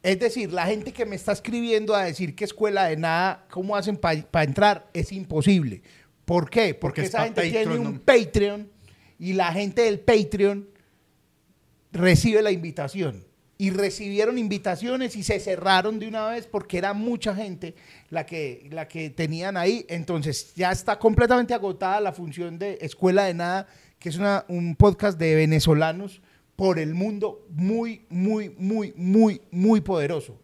Speaker 2: Es decir, la gente que me está escribiendo a decir que Escuela de Nada, ¿cómo hacen para entrar? Es imposible. ¿Por qué? Porque,
Speaker 1: Porque es
Speaker 2: esa gente
Speaker 1: Patreon,
Speaker 2: tiene un
Speaker 1: ¿no?
Speaker 2: Patreon y la gente del Patreon recibe la invitación. Y recibieron invitaciones y se cerraron de una vez porque era mucha gente la que, la que tenían ahí. Entonces ya está completamente agotada la función de Escuela de Nada, que es una- un podcast de venezolanos por el mundo muy, muy, muy, muy, muy poderoso.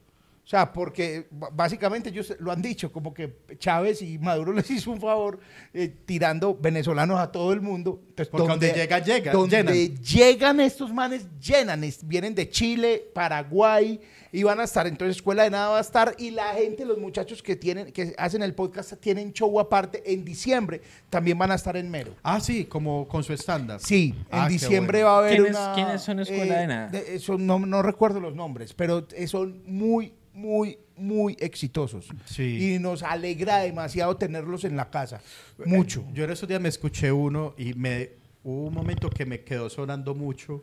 Speaker 2: O sea, porque básicamente ellos lo han dicho, como que Chávez y Maduro les hizo un favor eh, tirando venezolanos a todo el mundo. Entonces,
Speaker 1: Porque donde llega, llega,
Speaker 2: Donde
Speaker 1: llenan.
Speaker 2: llegan estos manes, llenan. es- vienen de Chile, Paraguay, y van a estar. Entonces, Escuela de Nada va a estar. Y la gente, los muchachos que, tienen, que hacen el podcast, tienen show aparte en diciembre. También van a estar en Mero.
Speaker 1: Ah, sí, como con su estándar.
Speaker 2: Sí, en
Speaker 1: Ah,
Speaker 2: diciembre
Speaker 1: bueno.
Speaker 2: va a haber
Speaker 3: ¿Quiénes-
Speaker 2: una...
Speaker 3: quiénes son Escuela de Nada?
Speaker 2: eh, son- no, no recuerdo los nombres, pero eh, son muy, muy, muy exitosos.
Speaker 1: Sí.
Speaker 2: Y nos alegra demasiado tenerlos en la casa. Mucho.
Speaker 1: Yo en esos días me escuché uno y me hubo un momento que me quedó sonando mucho.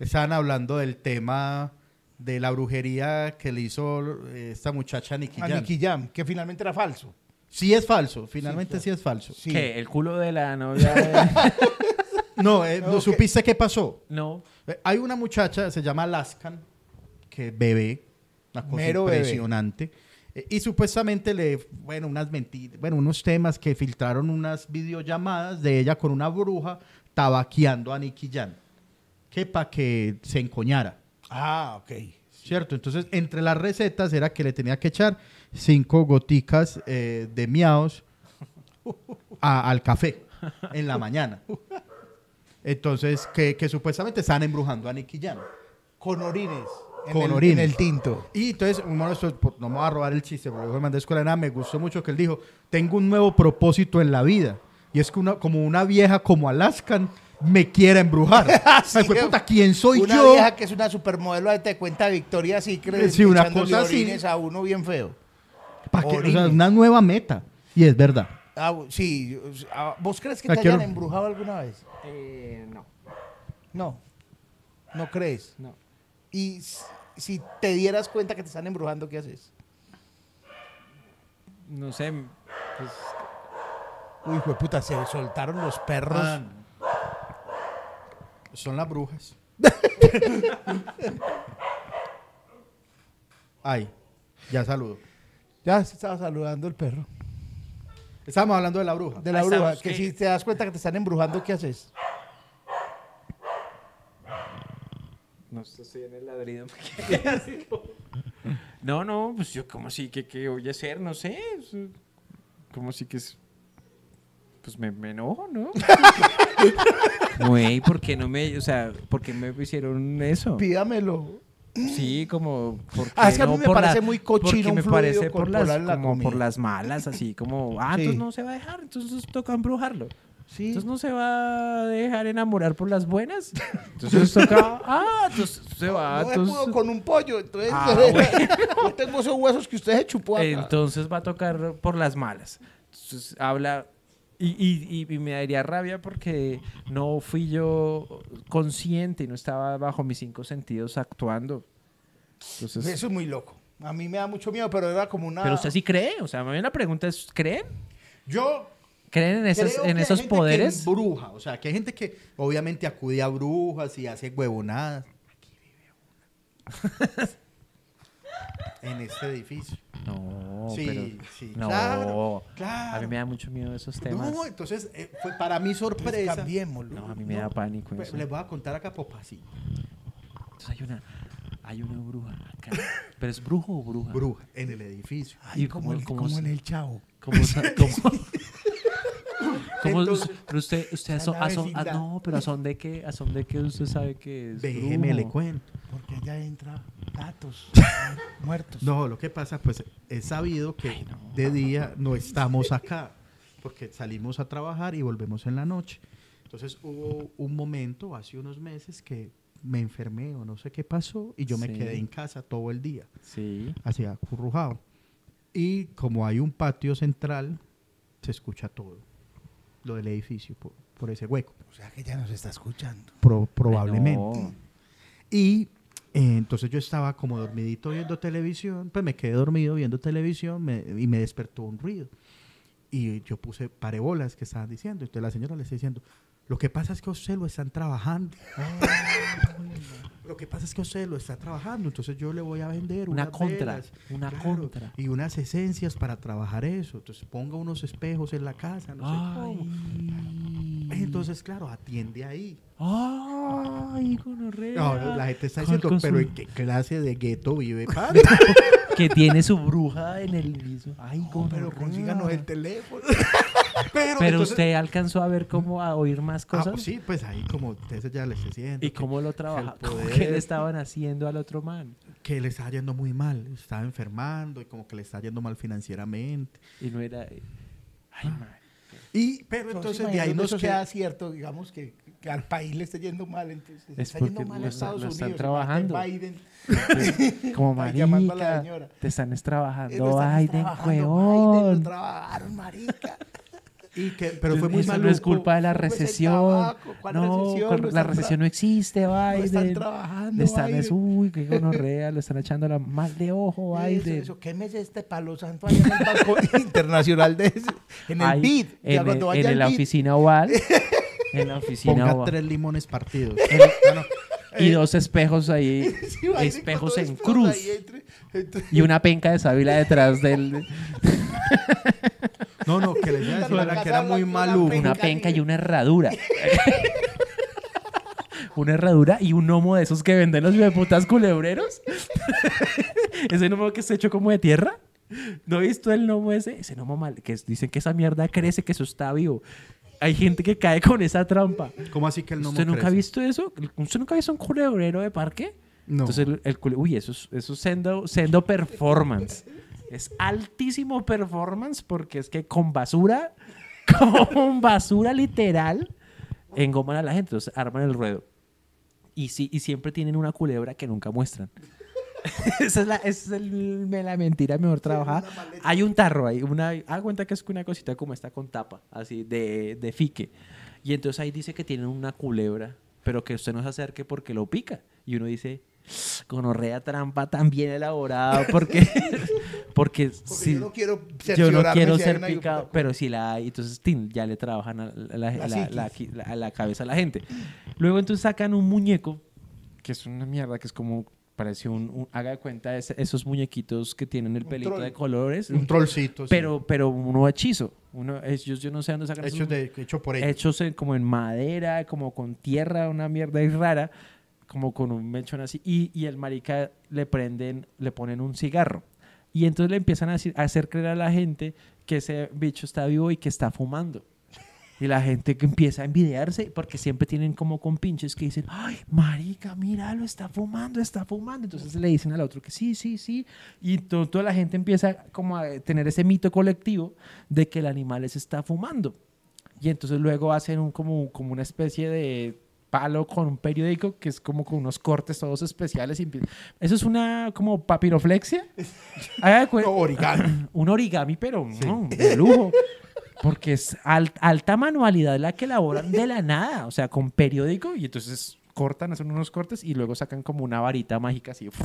Speaker 1: Estaban hablando del tema de la brujería que le hizo eh, esta muchacha Nicky
Speaker 2: A
Speaker 1: Jam.
Speaker 2: Nicky Jam, que finalmente era falso.
Speaker 1: Sí es falso, finalmente sí, es falso.
Speaker 2: Sí.
Speaker 3: ¿Qué? ¿El culo de la novia? de-
Speaker 1: No, eh, ¿no
Speaker 2: Ok.
Speaker 1: ¿supiste qué pasó?
Speaker 3: no.
Speaker 1: Eh, Hay una muchacha, se llama Lascan, que bebe, una cosa
Speaker 2: Mero
Speaker 1: impresionante. Eh, y supuestamente le, bueno, unas mentiras, bueno, unos temas que filtraron unas videollamadas de ella con una bruja tabaqueando a Nicky Jan. Que para que se encoñara.
Speaker 2: Ah, ok.
Speaker 1: ¿Cierto? Entonces, entre las recetas era que le tenía que echar cinco goticas eh, de miaos a- al café en la mañana. Entonces, que, que supuestamente están embrujando a Nicky Jam.
Speaker 2: Con orines. En
Speaker 1: Con
Speaker 2: el. En el tinto.
Speaker 1: Y entonces, de por- no me voy a robar el chiste, porque yo mandé a escuela de nada, me gustó mucho que él dijo, tengo un nuevo propósito en la vida. Y es que una, como una vieja como Alaskan me quiere embrujar.
Speaker 2: Sí,
Speaker 1: Ay, pues, puta, ¿quién soy
Speaker 2: una
Speaker 1: yo?
Speaker 2: vieja que es una supermodelo de te cuenta Victoria Secret
Speaker 1: Sí, una cosa así.
Speaker 2: a uno bien feo.
Speaker 1: O sea, una nueva meta. Y es verdad.
Speaker 2: Ah, sí, ah, ¿vos crees que
Speaker 1: Ah,
Speaker 2: te hayan embrujado alguna vez?
Speaker 3: Eh, no.
Speaker 2: No. ¿No crees?
Speaker 3: No.
Speaker 2: Y si te dieras cuenta que te están embrujando, ¿qué haces?
Speaker 3: No sé. pues,
Speaker 2: Uy, hijo de puta, se soltaron los perros.
Speaker 1: Ah. Son las brujas. Ay. Ya saludo.
Speaker 2: Ya se estaba saludando el perro.
Speaker 1: Estábamos hablando de la bruja.
Speaker 2: De la
Speaker 3: Ahí
Speaker 2: bruja.
Speaker 3: estamos,
Speaker 2: Que
Speaker 3: ¿qué?
Speaker 2: si te das cuenta que te están embrujando, ¿qué haces?
Speaker 3: No estoy en el ladrido. no, no, pues yo como así que qué voy a hacer, no sé. Como así que es pues me, me enojo, ¿no? Güey, ¿por qué no me, o sea, por qué me hicieron eso?
Speaker 2: Pídamelo.
Speaker 3: Sí, como ¿por
Speaker 2: Ah, es que a mí
Speaker 3: no
Speaker 2: me
Speaker 3: por
Speaker 2: parece
Speaker 3: la-
Speaker 2: muy cochino
Speaker 3: porque
Speaker 2: un
Speaker 3: me parece por las
Speaker 2: la
Speaker 3: como por las malas, así como, ah,
Speaker 2: Sí.
Speaker 3: entonces no se va a dejar, entonces toca embrujarlo.
Speaker 2: Sí.
Speaker 3: Entonces no se va a dejar enamorar por las buenas. Entonces toca, ah, entonces se va,
Speaker 2: no me
Speaker 3: entonces,
Speaker 2: pudo con un pollo, entonces
Speaker 3: Ah,
Speaker 2: yo tengo esos huesos que usted se chupó acá.
Speaker 3: entonces va a tocar por las malas. Entonces habla y, y- y- y me daría rabia porque no fui yo consciente y no estaba bajo mis cinco sentidos actuando. Entonces,
Speaker 2: Eso es muy loco. A mí me da mucho miedo, pero era como una...
Speaker 3: pero usted sí cree, o sea, más bien la pregunta es, ¿creen?
Speaker 1: Yo
Speaker 3: ¿Creen en esos,
Speaker 1: creo
Speaker 3: en
Speaker 1: que hay
Speaker 3: esos
Speaker 1: gente
Speaker 3: poderes?
Speaker 1: Que embruja. O sea, que hay gente que obviamente acude a brujas y hace huevonadas. Aquí vive una. en este edificio.
Speaker 3: No,
Speaker 1: Sí,
Speaker 3: pero
Speaker 1: sí,
Speaker 3: no.
Speaker 1: claro, claro.
Speaker 3: A mí me da mucho miedo esos temas.
Speaker 1: No, entonces eh, fue para mi sorpresa.
Speaker 2: cambiémoslo.
Speaker 3: No, a mí me da pánico
Speaker 1: Pues,
Speaker 3: eso.
Speaker 1: Les voy a contar acá así.
Speaker 3: Entonces hay una, hay una bruja acá. ¿Pero es brujo o bruja?
Speaker 1: Bruja en el edificio.
Speaker 2: Ay,
Speaker 3: ¿Y
Speaker 2: como, el- como en el chavo.
Speaker 3: ¿Cómo, sa- cómo- cómo-
Speaker 1: Entonces-
Speaker 3: pero usted, usted a son, a ah, no, pero a son de qué, a son de qué usted sabe que es
Speaker 1: Déjeme le cuento.
Speaker 2: Porque allá entra gatos muertos.
Speaker 1: No, lo que pasa, pues es sabido que de día no estamos acá, porque salimos a trabajar y volvemos en la noche. Entonces hubo un momento, hace unos meses, que me enfermé o no sé qué pasó y yo me
Speaker 3: Sí.
Speaker 1: quedé en casa todo el día,
Speaker 3: Sí.
Speaker 1: así acurrujado. Y como hay un patio central, se escucha todo, lo del edificio, por, por ese hueco,
Speaker 2: O sea que ya nos está escuchando.
Speaker 1: pro- probablemente.
Speaker 3: Ay, no.
Speaker 1: Y eh, entonces yo estaba como dormidito viendo televisión, pues me quedé dormido viendo televisión me- y me despertó un ruido. Y yo puse parebolas que estaban diciendo. Entonces la señora le está diciendo, lo que pasa es que a usted lo están trabajando. lo que pasa es que a usted lo está trabajando. Entonces yo le voy a vender
Speaker 3: Una
Speaker 1: unas
Speaker 3: contra,
Speaker 1: velas,
Speaker 3: una
Speaker 1: claro,
Speaker 3: contra.
Speaker 1: Y unas esencias para trabajar eso. Entonces ponga unos espejos en la casa, no sé cómo. Entonces, claro, atiende ahí.
Speaker 3: Ay, gonorrea.
Speaker 1: No, la gente está diciendo, pero
Speaker 3: su-
Speaker 1: ¿en qué clase de gueto vive padre?
Speaker 3: que tiene su bruja en el mismo. Ay,
Speaker 2: No, pero consíganos el teléfono.
Speaker 1: pero
Speaker 3: Pero
Speaker 1: entonces-
Speaker 3: usted alcanzó a ver cómo a oír más
Speaker 1: Ah,
Speaker 3: cosas.
Speaker 1: pues sí, pues ahí como ustedes ya les diciendo.
Speaker 3: ¿Y
Speaker 1: que-
Speaker 3: cómo lo trabaja?
Speaker 1: el
Speaker 3: ¿Cómo
Speaker 1: poder-
Speaker 3: que le estaban haciendo al otro man?
Speaker 1: Que le estaba yendo muy mal, estaba enfermando y como que le está yendo mal financieramente.
Speaker 3: Y no era. Ay, madre.
Speaker 1: Y, pero entonces de ahí nos queda...
Speaker 2: sea cierto, digamos que, que al país le esté yendo mal, entonces le
Speaker 3: Es
Speaker 2: está yendo mal
Speaker 3: lo
Speaker 2: a
Speaker 3: está-
Speaker 2: Estados
Speaker 3: lo están
Speaker 2: Unidos.
Speaker 3: trabajando.
Speaker 2: Biden.
Speaker 3: Como
Speaker 2: a la
Speaker 3: marica.
Speaker 2: señora.
Speaker 3: Te están es
Speaker 2: Eh,
Speaker 3: trabajando
Speaker 2: están
Speaker 3: Biden,
Speaker 2: trabajando, Biden, lo trabajaron, marica.
Speaker 1: Y que, pero fue muy
Speaker 3: Eso
Speaker 1: maluco.
Speaker 3: no es culpa de la recesión.
Speaker 2: tabaco, ¿cuál
Speaker 3: no,
Speaker 2: recesión?
Speaker 3: la
Speaker 2: están
Speaker 3: recesión no existe,
Speaker 2: Lo están
Speaker 3: Biden.
Speaker 2: trabajando,
Speaker 3: Le están es,
Speaker 2: Biden.
Speaker 3: uy, qué gonorrea, lo están echando la mal de ojo,
Speaker 2: Eso,
Speaker 3: Biden.
Speaker 2: eso, quémese este palo santo allá en el Banco Internacional de ese, en el
Speaker 3: Ahí,
Speaker 2: BID.
Speaker 3: En, el-
Speaker 2: cuando vaya
Speaker 3: la
Speaker 2: BID,
Speaker 3: oficina oval. en la oficina
Speaker 1: Ponga
Speaker 3: oval.
Speaker 1: tres limones partidos.
Speaker 3: Y dos espejos ahí,
Speaker 2: sí, Biden
Speaker 3: espejos en cruz.
Speaker 2: ahí entre- entre-
Speaker 3: Y una penca de sábila detrás del.
Speaker 1: No, no, que les iba a decir
Speaker 2: La
Speaker 1: era que era muy maluco.
Speaker 2: penca.
Speaker 3: Una penca y una herradura. una herradura y un gnomo de esos que venden los putas culebreros. ese gnomo que está hecho como de tierra. ¿No he visto el gnomo ese? Ese gnomo mal, que dicen que esa mierda crece, que eso está vivo. Hay gente que cae con esa trampa.
Speaker 1: ¿Cómo así que el no
Speaker 3: ¿Usted nunca ha visto eso? ¿Usted nunca ha visto un culebrero de parque?
Speaker 1: No.
Speaker 3: Entonces, el, el cule- uy, eso es, eso es sendo, sendo performance. Es altísimo performance porque es que con basura, con basura literal, engoman a la gente. Entonces, arman el ruedo. Y, sí, y siempre tienen una culebra que nunca muestran. esa es, la, esa es el- la mentira mejor trabajada. Hay un tarro ahí, una, haga cuenta que es una cosita como esta con tapa, así, de, de fique. Y entonces ahí dice que tienen una culebra, pero que usted no se acerque porque lo pica. Y uno dice, gonorrea trampa tan bien elaborada, porque, porque,
Speaker 2: Porque
Speaker 3: si-
Speaker 2: yo no quiero
Speaker 3: yo no quiero
Speaker 2: si
Speaker 3: ser picado, pero si la hay, entonces tin, ya le trabajan a la, la-
Speaker 2: La
Speaker 3: la- cabeza a la gente. Luego entonces sacan un muñeco, que es una mierda, que es como, parece un, un- haga de cuenta ese- esos muñequitos que tienen el pelito
Speaker 2: troll.
Speaker 3: de colores,
Speaker 1: Un trollcito. sí.
Speaker 3: pero, pero uno hechizo. Uno, ellos, yo no sé dónde sacan
Speaker 1: Hechos de, hecho por ellos.
Speaker 3: hechos en- como en madera, como con tierra, una mierda ahí rara, como con un mechón así. Y, y el marica le prenden, le ponen un cigarro. Y entonces le empiezan a, decir- a hacer creer a la gente que ese bicho está vivo y que está fumando. Y la gente que empieza a envidiarse porque siempre tienen como compinches que dicen, ay, marica, míralo, está fumando, está fumando. Entonces le dicen al otro que sí, sí, sí. Y to- toda la gente empieza como a tener ese mito colectivo de que el animal les está fumando. Y entonces luego hacen un, como, como una especie de palo con un periódico que es como con unos cortes todos especiales. y Eso es una como papiroflexia.
Speaker 1: No, origami.
Speaker 3: un origami, pero no, de lujo. Porque es al- alta manualidad la que elaboran de la nada. O sea, con periódico y entonces cortan, hacen unos cortes y luego sacan como una varita mágica así.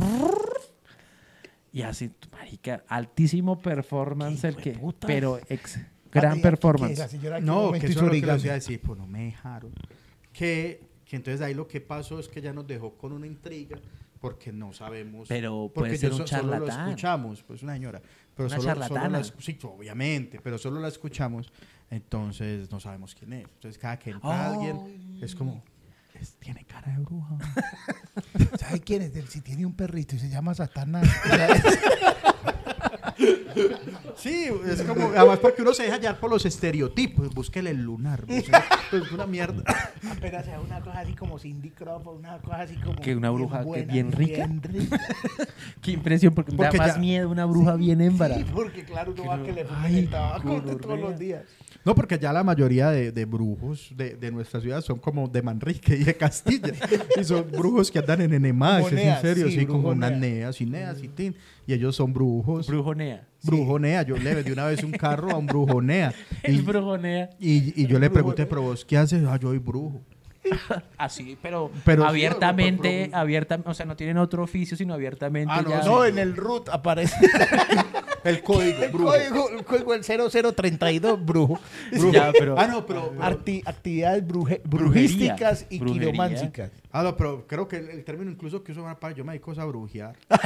Speaker 3: Y así, marica, altísimo performance el que... Pero ex, gran
Speaker 2: Adrián,
Speaker 3: performance.
Speaker 2: que la señora aquí un
Speaker 1: No, que eso es lo que les
Speaker 2: origami.
Speaker 1: iba a decir, pues no me dejaron. Que, que entonces ahí lo que pasó es que ya nos dejó con una intriga porque no sabemos.
Speaker 3: Pero
Speaker 1: porque
Speaker 3: puede ser un
Speaker 1: so- solo lo
Speaker 3: charlatán.
Speaker 1: escuchamos, pues una señora. Pero
Speaker 3: Una
Speaker 1: solo, solo
Speaker 3: charlatana.
Speaker 1: la escu- sí, obviamente, pero solo la escuchamos, entonces no sabemos quién es. Entonces cada que entra alguien es como, "Es- tiene cara de bruja.
Speaker 2: ¿Sabe quién es? Si tiene un perrito y se llama Satanás.
Speaker 1: Sí, es como, además porque uno se deja hallar por los estereotipos, búsquele el lunar. sea, pues una mierda.
Speaker 2: Apenas sea una cosa así como Cindy Crawford, una cosa así como.
Speaker 3: ¿Que una bruja que
Speaker 2: buena,
Speaker 3: bien rica?
Speaker 2: bien rica.
Speaker 3: Qué impresión, porque,
Speaker 1: Porque
Speaker 3: da más
Speaker 1: ya-
Speaker 3: miedo una bruja bien hembra.
Speaker 2: Sí, porque claro, no va a que le fumen
Speaker 3: Ay,
Speaker 2: el tabaco todos los días.
Speaker 1: No, porque ya la mayoría de, de brujos de, de nuestra ciudad son como de Manrique y de Castilla. y son brujos que andan en
Speaker 2: Como
Speaker 1: es en serio,
Speaker 2: sí,
Speaker 1: sí, como unas
Speaker 2: nea.
Speaker 1: neas y neas y tin. Y ellos son brujos.
Speaker 3: Brujonea.
Speaker 1: Brujonea. Yo le vendí una vez un carro a un brujonea.
Speaker 3: El
Speaker 1: Y,
Speaker 3: brujonea.
Speaker 1: y, y yo le pregunté, pero vos, ¿qué haces? Ah, yo soy brujo.
Speaker 3: Así, pero,
Speaker 1: Pero sí,
Speaker 3: abiertamente,
Speaker 1: pero-
Speaker 3: abiertamente, o sea, no tienen otro oficio, sino abiertamente
Speaker 1: Ah, no,
Speaker 3: ya.
Speaker 2: No, en el root aparece
Speaker 1: El código,
Speaker 2: el
Speaker 1: brujo.
Speaker 2: código, el código el 0032, brujo.
Speaker 1: Brujo.
Speaker 3: Ya, pero-
Speaker 1: ah, no, pero... pero-
Speaker 2: Arti- actividades bruje-
Speaker 3: Brujería.
Speaker 2: brujísticas y
Speaker 3: Brujería.
Speaker 2: quirománcicas.
Speaker 1: ah, no, pero creo que el, el término incluso que uso para yo me dedico a brujear.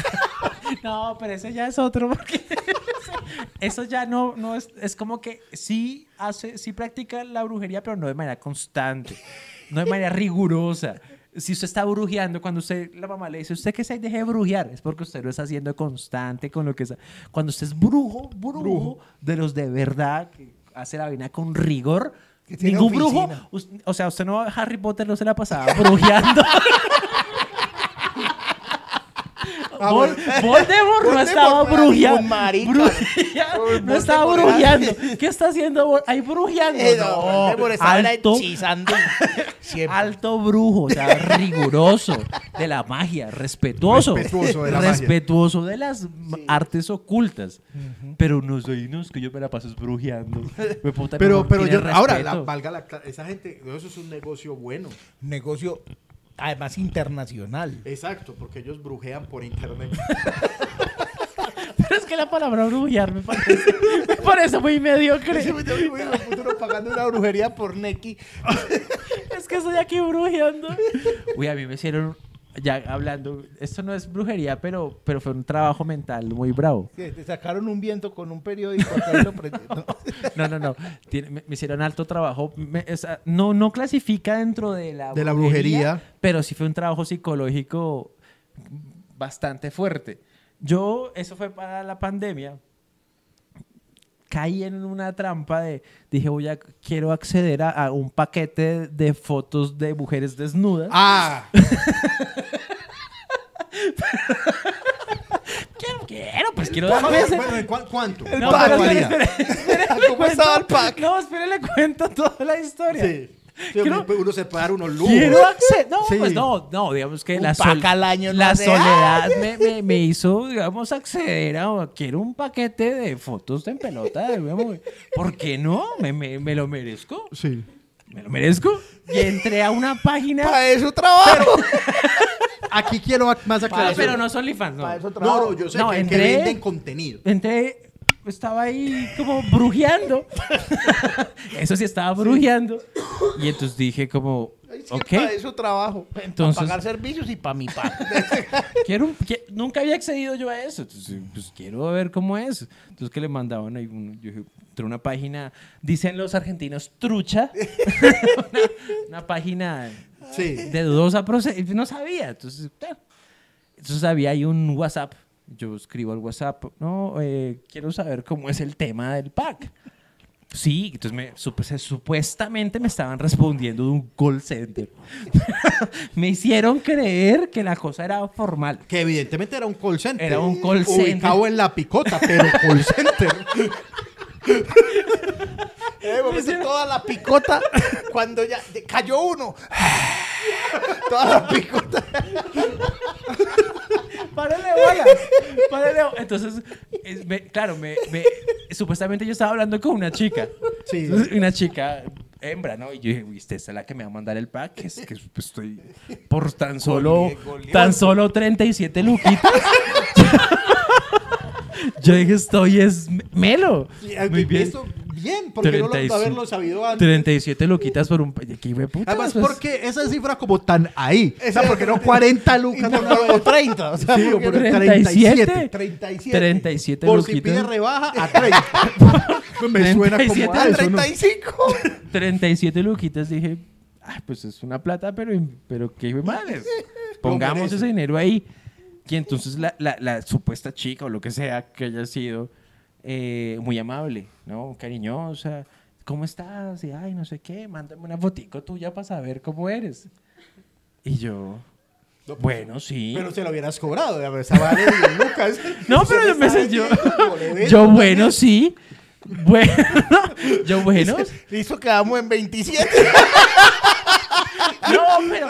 Speaker 3: No, pero ese ya es otro, porque eso ya no, no es, es como que sí hace, sí practica la brujería, pero no de manera constante, no de manera rigurosa. Si usted está brujeando, cuando usted, la mamá le dice, usted que se deje de brujear, es porque usted lo está haciendo constante con lo que está. Cuando usted es brujo, brujo, de los de verdad, que hace la vaina con rigor, ningún brujo,
Speaker 2: oficina.
Speaker 3: o sea, usted no, Harry Potter no se la pasaba brujeando.
Speaker 1: Ah,
Speaker 3: Vol-. Voldemort no estaba brujeando. No estaba brujeando. ¿Qué está haciendo? Vol- Ahí brujeando.
Speaker 2: Eh, no,
Speaker 3: No,
Speaker 2: Voldemort estaba era
Speaker 3: alto,
Speaker 2: hechizando siempre.
Speaker 3: alto brujo, o sea, riguroso de la magia, respetuoso.
Speaker 1: Respetuoso de la magia.
Speaker 3: respetuoso de las artes ocultas. Pero no soy, no, es que yo me la paso es brujeando. Me puta,
Speaker 1: Pero, yo, ahora, la, valga la, esa gente, eso es un negocio bueno.
Speaker 2: Negocio, además, internacional.
Speaker 1: Exacto, porque ellos brujean por internet.
Speaker 3: Pero es que la palabra brujear me parece, me parece muy mediocre.
Speaker 2: Futuro pagando una brujería por Neki.
Speaker 3: Es que estoy aquí brujeando. Uy, a mí me hicieron, ya hablando, esto no es brujería, pero, pero fue un trabajo mental muy bravo.
Speaker 2: Que Te sacaron un viento con un periódico. acá lo.
Speaker 3: No,
Speaker 2: No.
Speaker 3: no, no. Tiene- me, me hicieron alto trabajo. Me- o sea, no, no clasifica dentro de la,
Speaker 1: De la brujería.
Speaker 3: Pero sí fue un trabajo psicológico bastante fuerte. Yo, eso fue para la pandemia. Caí en una trampa de, dije, voy a, quiero acceder a, a un paquete de fotos de mujeres desnudas.
Speaker 1: Ah,
Speaker 3: Quiero, quiero, pues quiero dar
Speaker 1: bueno,
Speaker 3: veces.
Speaker 1: bueno, ¿en cuán- ¿cuánto?
Speaker 3: No, espere, espere, le
Speaker 2: ¿Cómo estaba el pack?
Speaker 3: No, espere, le cuento toda la historia.
Speaker 1: Sí.
Speaker 3: Quiero-
Speaker 1: uno se puede dar unos lujos.
Speaker 3: Quiero acceder. No,
Speaker 1: Sí.
Speaker 3: pues no, no, digamos que
Speaker 2: Un
Speaker 3: la,
Speaker 2: pack al año no
Speaker 3: la
Speaker 2: hace-
Speaker 3: soledad me, me- me hizo, digamos, acceder a. Quiero un paquete de fotos en pelota. ¿Por qué no? Me, me- lo merezco.
Speaker 1: Sí.
Speaker 3: Me lo merezco. Y entré a una página.
Speaker 2: Para eso trabajo.
Speaker 1: Aquí quiero más aclaración.
Speaker 3: pero no son OnlyFans, no.
Speaker 2: Para eso trabajo.
Speaker 1: no, yo sé
Speaker 3: No,
Speaker 1: que, que
Speaker 3: entré-
Speaker 1: venden contenido.
Speaker 3: Entré, estaba ahí como brujeando. Eso sí, estaba brujeando. Y entonces dije como, ¿Ok?
Speaker 2: Para eso trabajo.
Speaker 3: Entonces-
Speaker 2: para pagar servicios y para mi pan.
Speaker 3: Quiero, un- que- nunca había accedido yo a eso. Entonces, pues quiero ver cómo es. Entonces, que le mandaban ahí, un- yo dije, entré a una página, dicen los argentinos, trucha. una, una página
Speaker 1: Sí.
Speaker 3: de dudosa procedencia. No sabía. Entonces, claro. Entonces había ahí un WhatsApp. Yo escribo al WhatsApp, no, eh, quiero saber cómo es el tema del pack. Sí, entonces me, sup- supuestamente me estaban respondiendo de un call center. me hicieron creer que la cosa era formal.
Speaker 1: Que evidentemente era un call center.
Speaker 3: Era un call center.
Speaker 1: Ubicado en la picota, pero call center.
Speaker 2: Eh, hacer toda la picota cuando ya cayó uno. toda la picota.
Speaker 3: ¡Párale bolas! ¡Párale Entonces, es- me- claro, me, me- supuestamente yo estaba hablando con una chica.
Speaker 1: Sí.
Speaker 3: Una chica hembra, ¿no? Y yo dije, uy, esta es la que me va a mandar el pack. Es que estoy por tan solo, tan solo 37 luquitas. yo dije, estoy es melo.
Speaker 1: Sí,
Speaker 3: Muy bien.
Speaker 1: Esto, bien, porque no lo,
Speaker 3: 35.
Speaker 1: haberlo sabido antes.
Speaker 3: 37 luquitas por un... ¿Qué puta?
Speaker 1: Además,
Speaker 3: Pues,
Speaker 1: porque esa cifra como tan ahí. O sea, porque no 40 lucas.
Speaker 2: No,
Speaker 1: no,
Speaker 2: no, o 30. O sea,
Speaker 1: Sí, por
Speaker 3: 37.
Speaker 1: 37.
Speaker 3: 37
Speaker 1: Por si
Speaker 3: luquitas.
Speaker 1: pide rebaja, a 30. Me suena como
Speaker 3: 37 ¿no?
Speaker 2: 35.
Speaker 3: 37 luquitas, dije, ah, pues es una plata, pero, pero qué madre. Pongamos ese dinero ahí. Y entonces la, la- la supuesta chica o lo que sea que haya sido eh, muy amable, ¿no? Cariñosa. ¿Cómo estás? Y, ay, no sé qué, mándame una fotico tuya para saber cómo eres. Y yo, bueno, sí.
Speaker 1: Pero se lo hubieras cobrado, esa vale 10 lucas.
Speaker 3: No, pero yo yo, yo bueno, sí. Bueno, yo bueno.
Speaker 2: Listo, quedamos en 27.
Speaker 3: No, pero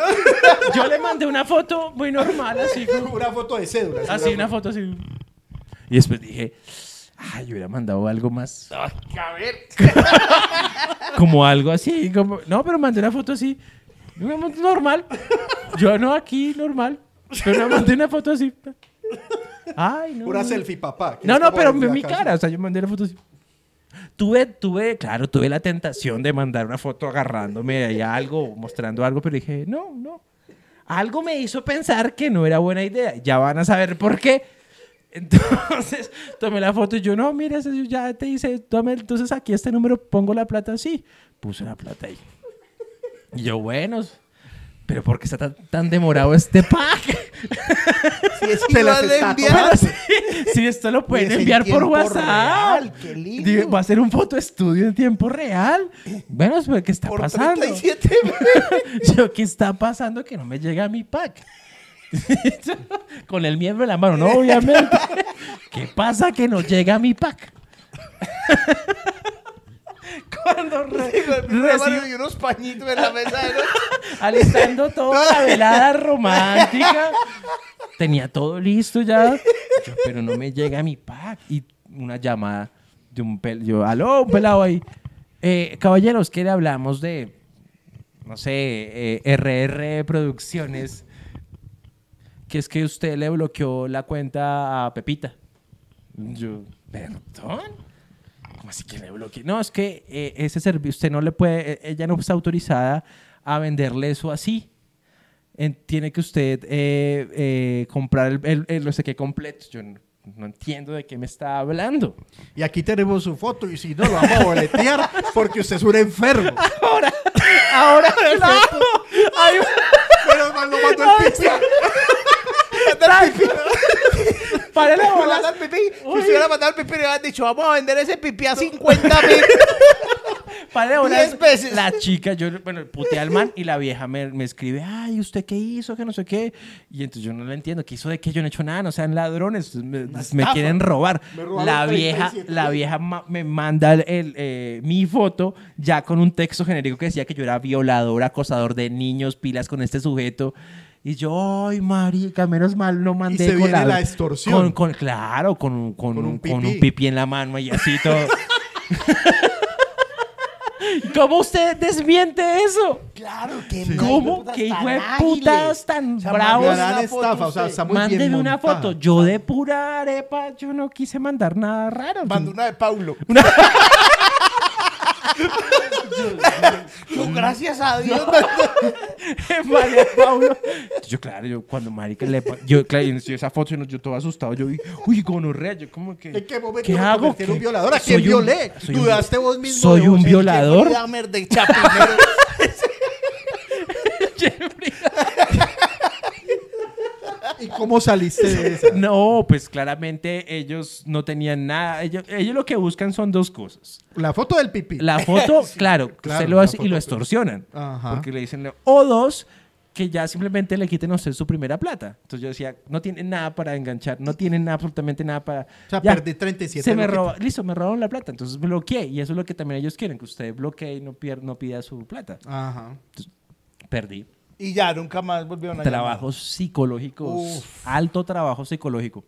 Speaker 3: yo le mandé una foto muy normal, así como...
Speaker 1: Una foto de cédula.
Speaker 3: Así, una foto así. Y después dije, ay, yo hubiera mandado algo más.
Speaker 2: A ver.
Speaker 3: Como algo así. Como... No, pero mandé una foto así. Normal. Yo no aquí, normal. Pero mandé una foto así. Ay, no.
Speaker 1: Una
Speaker 3: no.
Speaker 1: selfie, papá.
Speaker 3: No, no, pero mi cara. O sea, yo mandé la foto así. Tuve, tuve, claro, tuve la tentación de mandar una foto agarrándome ahí a algo, mostrando algo, pero dije, no, no. Algo me hizo pensar que no era buena idea. Ya van a saber por qué. Entonces, tomé la foto y yo, no, mira, ya te hice, tome, entonces aquí este número, pongo la plata así. Puse la plata ahí. Y yo, bueno, pero ¿por qué está tan, tan demorado este pack?
Speaker 2: Si es de
Speaker 1: está
Speaker 2: enviar.
Speaker 3: si esto lo pueden enviar por WhatsApp.
Speaker 2: real, qué lindo.
Speaker 3: Va a ser un foto estudio en tiempo real. Bueno, ¿qué está
Speaker 2: Por
Speaker 3: pasando?
Speaker 2: 37.
Speaker 3: Yo, ¿qué está pasando que no me llega mi pack? Con el miembro en la mano, no, obviamente. ¿Qué pasa que no llega mi pack? Cuando re- recibo-
Speaker 2: unos pañitos en la mesa.
Speaker 3: alistando toda la velada romántica. Tenía todo listo ya. Yo, pero no me llega mi pack. Y una llamada de un pelado. Yo, aló, un pelado ahí. Eh, caballeros, ¿qué le hablamos de, no sé, eh, RR Producciones? Que es que usted le bloqueó la cuenta a Pepita. Yo, ¿perdón? ¿Cómo así que le bloqueé? No, es que eh, ese servicio, usted no le puede, eh, ella no está autorizada a venderle eso así. En- tiene que usted eh, eh, comprar el, el- el no sé qué completo. Yo no, no entiendo de qué me está hablando.
Speaker 1: Y aquí tenemos su foto y si no, lo vamos a boletear porque usted es un enfermo.
Speaker 3: Ahora, ahora, claro. Ay,
Speaker 1: Pero mal lo mandó el pizza.
Speaker 3: Para la bola.
Speaker 2: mandan pipí. Si usted hubiera mandado el pipí, le hubieran dicho, vamos a vender ese pipí a 50 mil.
Speaker 3: Para la bola.
Speaker 2: Veces.
Speaker 3: La chica, yo, bueno, puteé al man y la vieja me, me escribe, ay, ¿usted qué hizo? Que no sé qué. Y entonces yo no la entiendo. ¿Qué hizo de qué? Yo no he hecho nada, no sean ladrones. Me, quieren robar.
Speaker 1: Me
Speaker 3: La vieja,
Speaker 1: 37
Speaker 3: la vieja ma- me manda el, el, eh, mi foto ya con un texto genérico que decía que yo era violador, acosador de niños, pilas con este sujeto. Y yo, ay, marica, menos mal no mandé
Speaker 1: se
Speaker 3: con
Speaker 1: viene la extorsión.
Speaker 3: Con, con- claro, con, con,
Speaker 1: Con un
Speaker 3: un, con un
Speaker 1: pipí.
Speaker 3: en la mano y así todo. ¿Cómo usted desmiente eso?
Speaker 2: Claro que
Speaker 3: ¿Cómo? ¿Qué hijo de putas tan bravos?
Speaker 2: Una
Speaker 1: estafa, o sea,
Speaker 2: usted.
Speaker 1: está muy bien
Speaker 3: Mándeme una foto. Yo de pura arepa, yo no quise mandar nada raro.
Speaker 2: Mando una de Paulo. Yo, gracias a Dios.
Speaker 3: María Paulo. Yo, claro, yo cuando marica le... Yo, claro, y esa foto, yo, yo todo asustado, yo vi, uy, gonorrea, yo como que...
Speaker 1: ¿En qué momento
Speaker 3: ¿Qué
Speaker 1: me
Speaker 3: hago?
Speaker 1: en un
Speaker 3: ¿Qué-
Speaker 1: violador? ¿A
Speaker 3: soy
Speaker 1: quién
Speaker 3: un-
Speaker 1: violé?
Speaker 3: soy un-
Speaker 1: ¿Dudaste vos mismo?
Speaker 3: ¿Soy un violador?
Speaker 2: De Chapinero.
Speaker 1: ¿Y cómo saliste de esa?
Speaker 3: No, pues claramente ellos no tenían nada. Ellos, ellos lo que buscan son dos cosas.
Speaker 1: La foto del pipí.
Speaker 3: La foto, claro,
Speaker 1: claro,
Speaker 3: se lo hace y lo extorsionan.
Speaker 1: Ajá.
Speaker 3: Porque le dicen, o dos, que ya simplemente le quiten a usted su primera plata. Entonces yo decía, no tienen nada para enganchar, no tienen nada, absolutamente nada para...
Speaker 1: O sea,
Speaker 3: Ya,
Speaker 1: perdí 37
Speaker 3: Se me roba, listo, me robaron la plata, entonces bloqueé. Y eso es lo que también ellos quieren, que usted bloquee y no, pier- no pida su plata.
Speaker 1: Ajá.
Speaker 3: Perdí.
Speaker 2: Y ya, nunca más volvieron a
Speaker 3: Trabajos psicológicos,
Speaker 2: Uf.
Speaker 3: alto trabajo psicológico.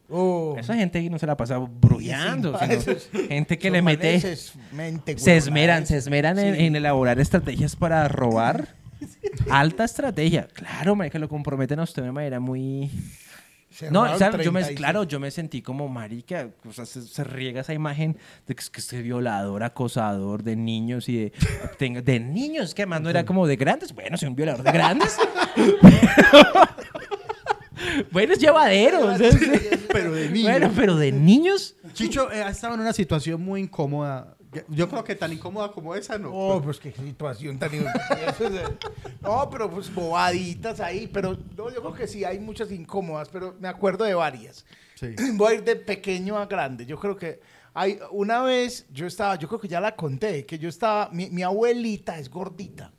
Speaker 3: Esa gente ahí no se la pasa brullando,
Speaker 2: Sí,
Speaker 3: sino
Speaker 2: esos-
Speaker 3: gente que le mete...
Speaker 2: es mente,
Speaker 3: Se esmeran,
Speaker 2: es-
Speaker 3: se esmeran en,
Speaker 2: Sí.
Speaker 3: en elaborar estrategias para robar. Alta estrategia. Claro, marica, lo comprometen a usted de una manera muy...
Speaker 2: Se
Speaker 3: No, yo me,
Speaker 2: 36.
Speaker 3: claro, yo me sentí como marica, o sea, se, se riega esa imagen de que es que este violador, acosador de niños y de, tenga- de niños, que además no era como de grandes, bueno, soy un violador de grandes. bueno, es llevadero. o sea,
Speaker 1: Pero de niño.
Speaker 3: bueno, pero de niños,
Speaker 1: Chicho eh, ha estado en una situación muy incómoda. Yo creo que tan incómoda como esa, ¿no?
Speaker 2: Oh, pues qué situación tan... es- no, pero pues bobaditas ahí, pero no, yo creo que sí, hay muchas incómodas, pero me acuerdo de varias.
Speaker 1: Sí.
Speaker 2: Voy a ir de pequeño a grande. Yo creo que hay una vez yo estaba, yo creo que ya la conté, que yo estaba, mi, mi abuelita es gordita.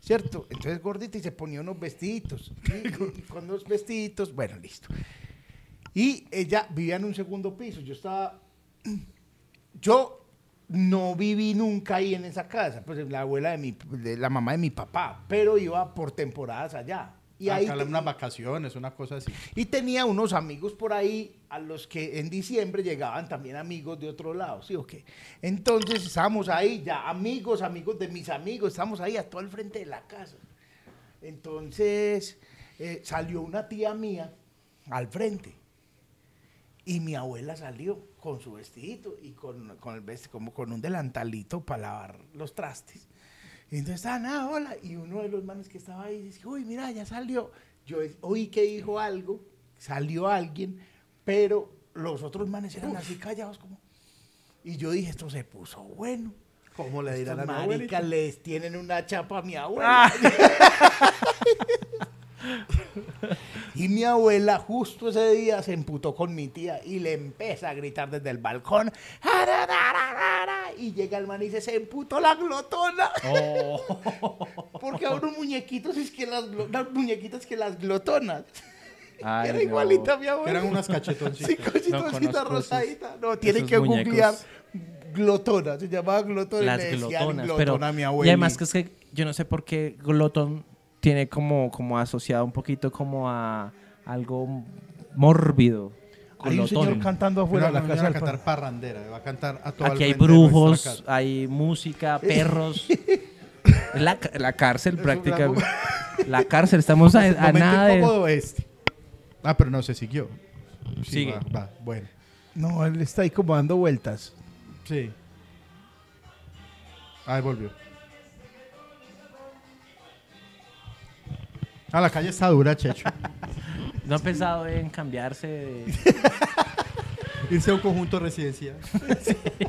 Speaker 2: ¿Cierto? Entonces gordita y se ponía unos vestiditos. Y, y con los vestiditos, bueno, listo. Y ella vivía en un segundo piso. Yo estaba. Yo no viví nunca ahí en esa casa, pues la abuela de mi, de la mamá de mi papá, pero iba por temporadas allá. Y ahí
Speaker 1: Acá
Speaker 2: te-
Speaker 1: unas vacaciones, una cosa así.
Speaker 2: y tenía unos amigos por ahí a los que en diciembre llegaban también amigos de otro lado, ¿sí o qué? Entonces estábamos ahí ya, amigos, amigos de mis amigos, estábamos ahí a todo el frente de la casa. Entonces eh, salió una tía mía al frente y mi abuela salió con su vestidito y con, con el vesti- como con un delantalito para lavar los trastes. Y entonces, ah, nada, hola. Y uno de los manes que estaba ahí dice, uy, mira, ya salió. Yo oí que dijo algo, salió alguien, pero los otros manes eran así callados como... Y yo dije, esto se puso bueno.
Speaker 1: ¿Cómo le dirán a
Speaker 2: maricas
Speaker 1: abuelita?
Speaker 2: les tienen una chapa a mi abuela. y mi abuela justo ese día se emputó con mi tía y le empieza a gritar desde el balcón. Y llega el man y dice, se emputó la glotona. Porque ahora muñequitos es que las, las muñequitas que las glotonas.
Speaker 3: Ay,
Speaker 2: Era
Speaker 3: no.
Speaker 2: igualita a mi abuela.
Speaker 1: Eran unas cachetoncitas.
Speaker 2: Sí, cosita,
Speaker 3: No
Speaker 2: cosita
Speaker 3: conozco esos-
Speaker 2: rosadita. No, tienen que
Speaker 3: muñecos.
Speaker 2: googlear glotona. Se llamaba glotona y
Speaker 3: las
Speaker 2: le decían
Speaker 3: glotonas.
Speaker 2: glotona
Speaker 3: Pero,
Speaker 2: a mi
Speaker 3: y
Speaker 2: abuela.
Speaker 3: además que es que yo no sé por qué glotón tiene como, como asociado un poquito como a algo mórbido.
Speaker 2: Hay un señor cantando afuera de
Speaker 1: la casa a cantar parrandera, va a cantar a todo
Speaker 3: Aquí
Speaker 1: el
Speaker 3: hay brujos, hay música, perros. La, la cárcel prácticamente. La cárcel, estamos a, a nada de...
Speaker 1: este. Ah, pero no se siguió. Sí,
Speaker 3: Sigue.
Speaker 1: Va, va, bueno.
Speaker 2: No, él está ahí como dando vueltas.
Speaker 1: Sí. Ahí volvió. Ah, la calle está dura, Checho.
Speaker 3: No he pensado en cambiarse de...
Speaker 1: Irse a un conjunto residencial.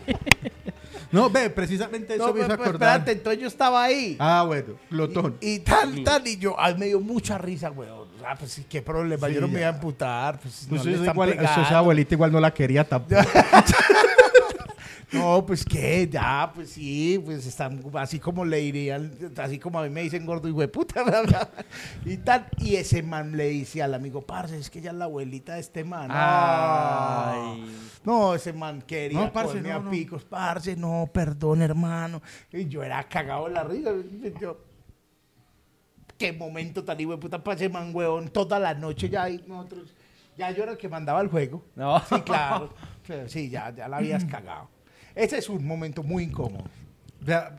Speaker 1: no, ve, precisamente eso
Speaker 2: No,
Speaker 1: me hizo
Speaker 2: pero
Speaker 1: acordar.
Speaker 2: espérate, entonces yo estaba ahí.
Speaker 1: Ah, bueno, glotón.
Speaker 2: Y tal, tal, y yo, ay, me dio mucha risa, weón. Ah, pues sí, qué problema,
Speaker 1: Sí,
Speaker 2: yo no me iba a emputar, pues
Speaker 1: Pues
Speaker 2: no le
Speaker 1: eso
Speaker 2: están
Speaker 1: igual, eso esa abuelita igual no la quería tampoco.
Speaker 2: No, pues qué, ya, pues sí, pues están así como le dirían, así como a mí me dicen gordo y hueputa, bla, y tal. Y ese man le dice al amigo, parce, es que ella es la abuelita de este man.
Speaker 3: Ay.
Speaker 2: No, ese man quería
Speaker 1: No, parce, no,
Speaker 2: a
Speaker 1: no.
Speaker 2: picos, parce, no, perdón, hermano. Y yo era cagado de la risa. Yo, qué momento tan hijo de puta para ese man, weón. Toda la noche ya ahí nosotros, ya yo era el que mandaba el juego.
Speaker 3: No.
Speaker 2: Sí, claro. Pero Sí, ya, ya la habías cagado. Ese es un momento muy incómodo.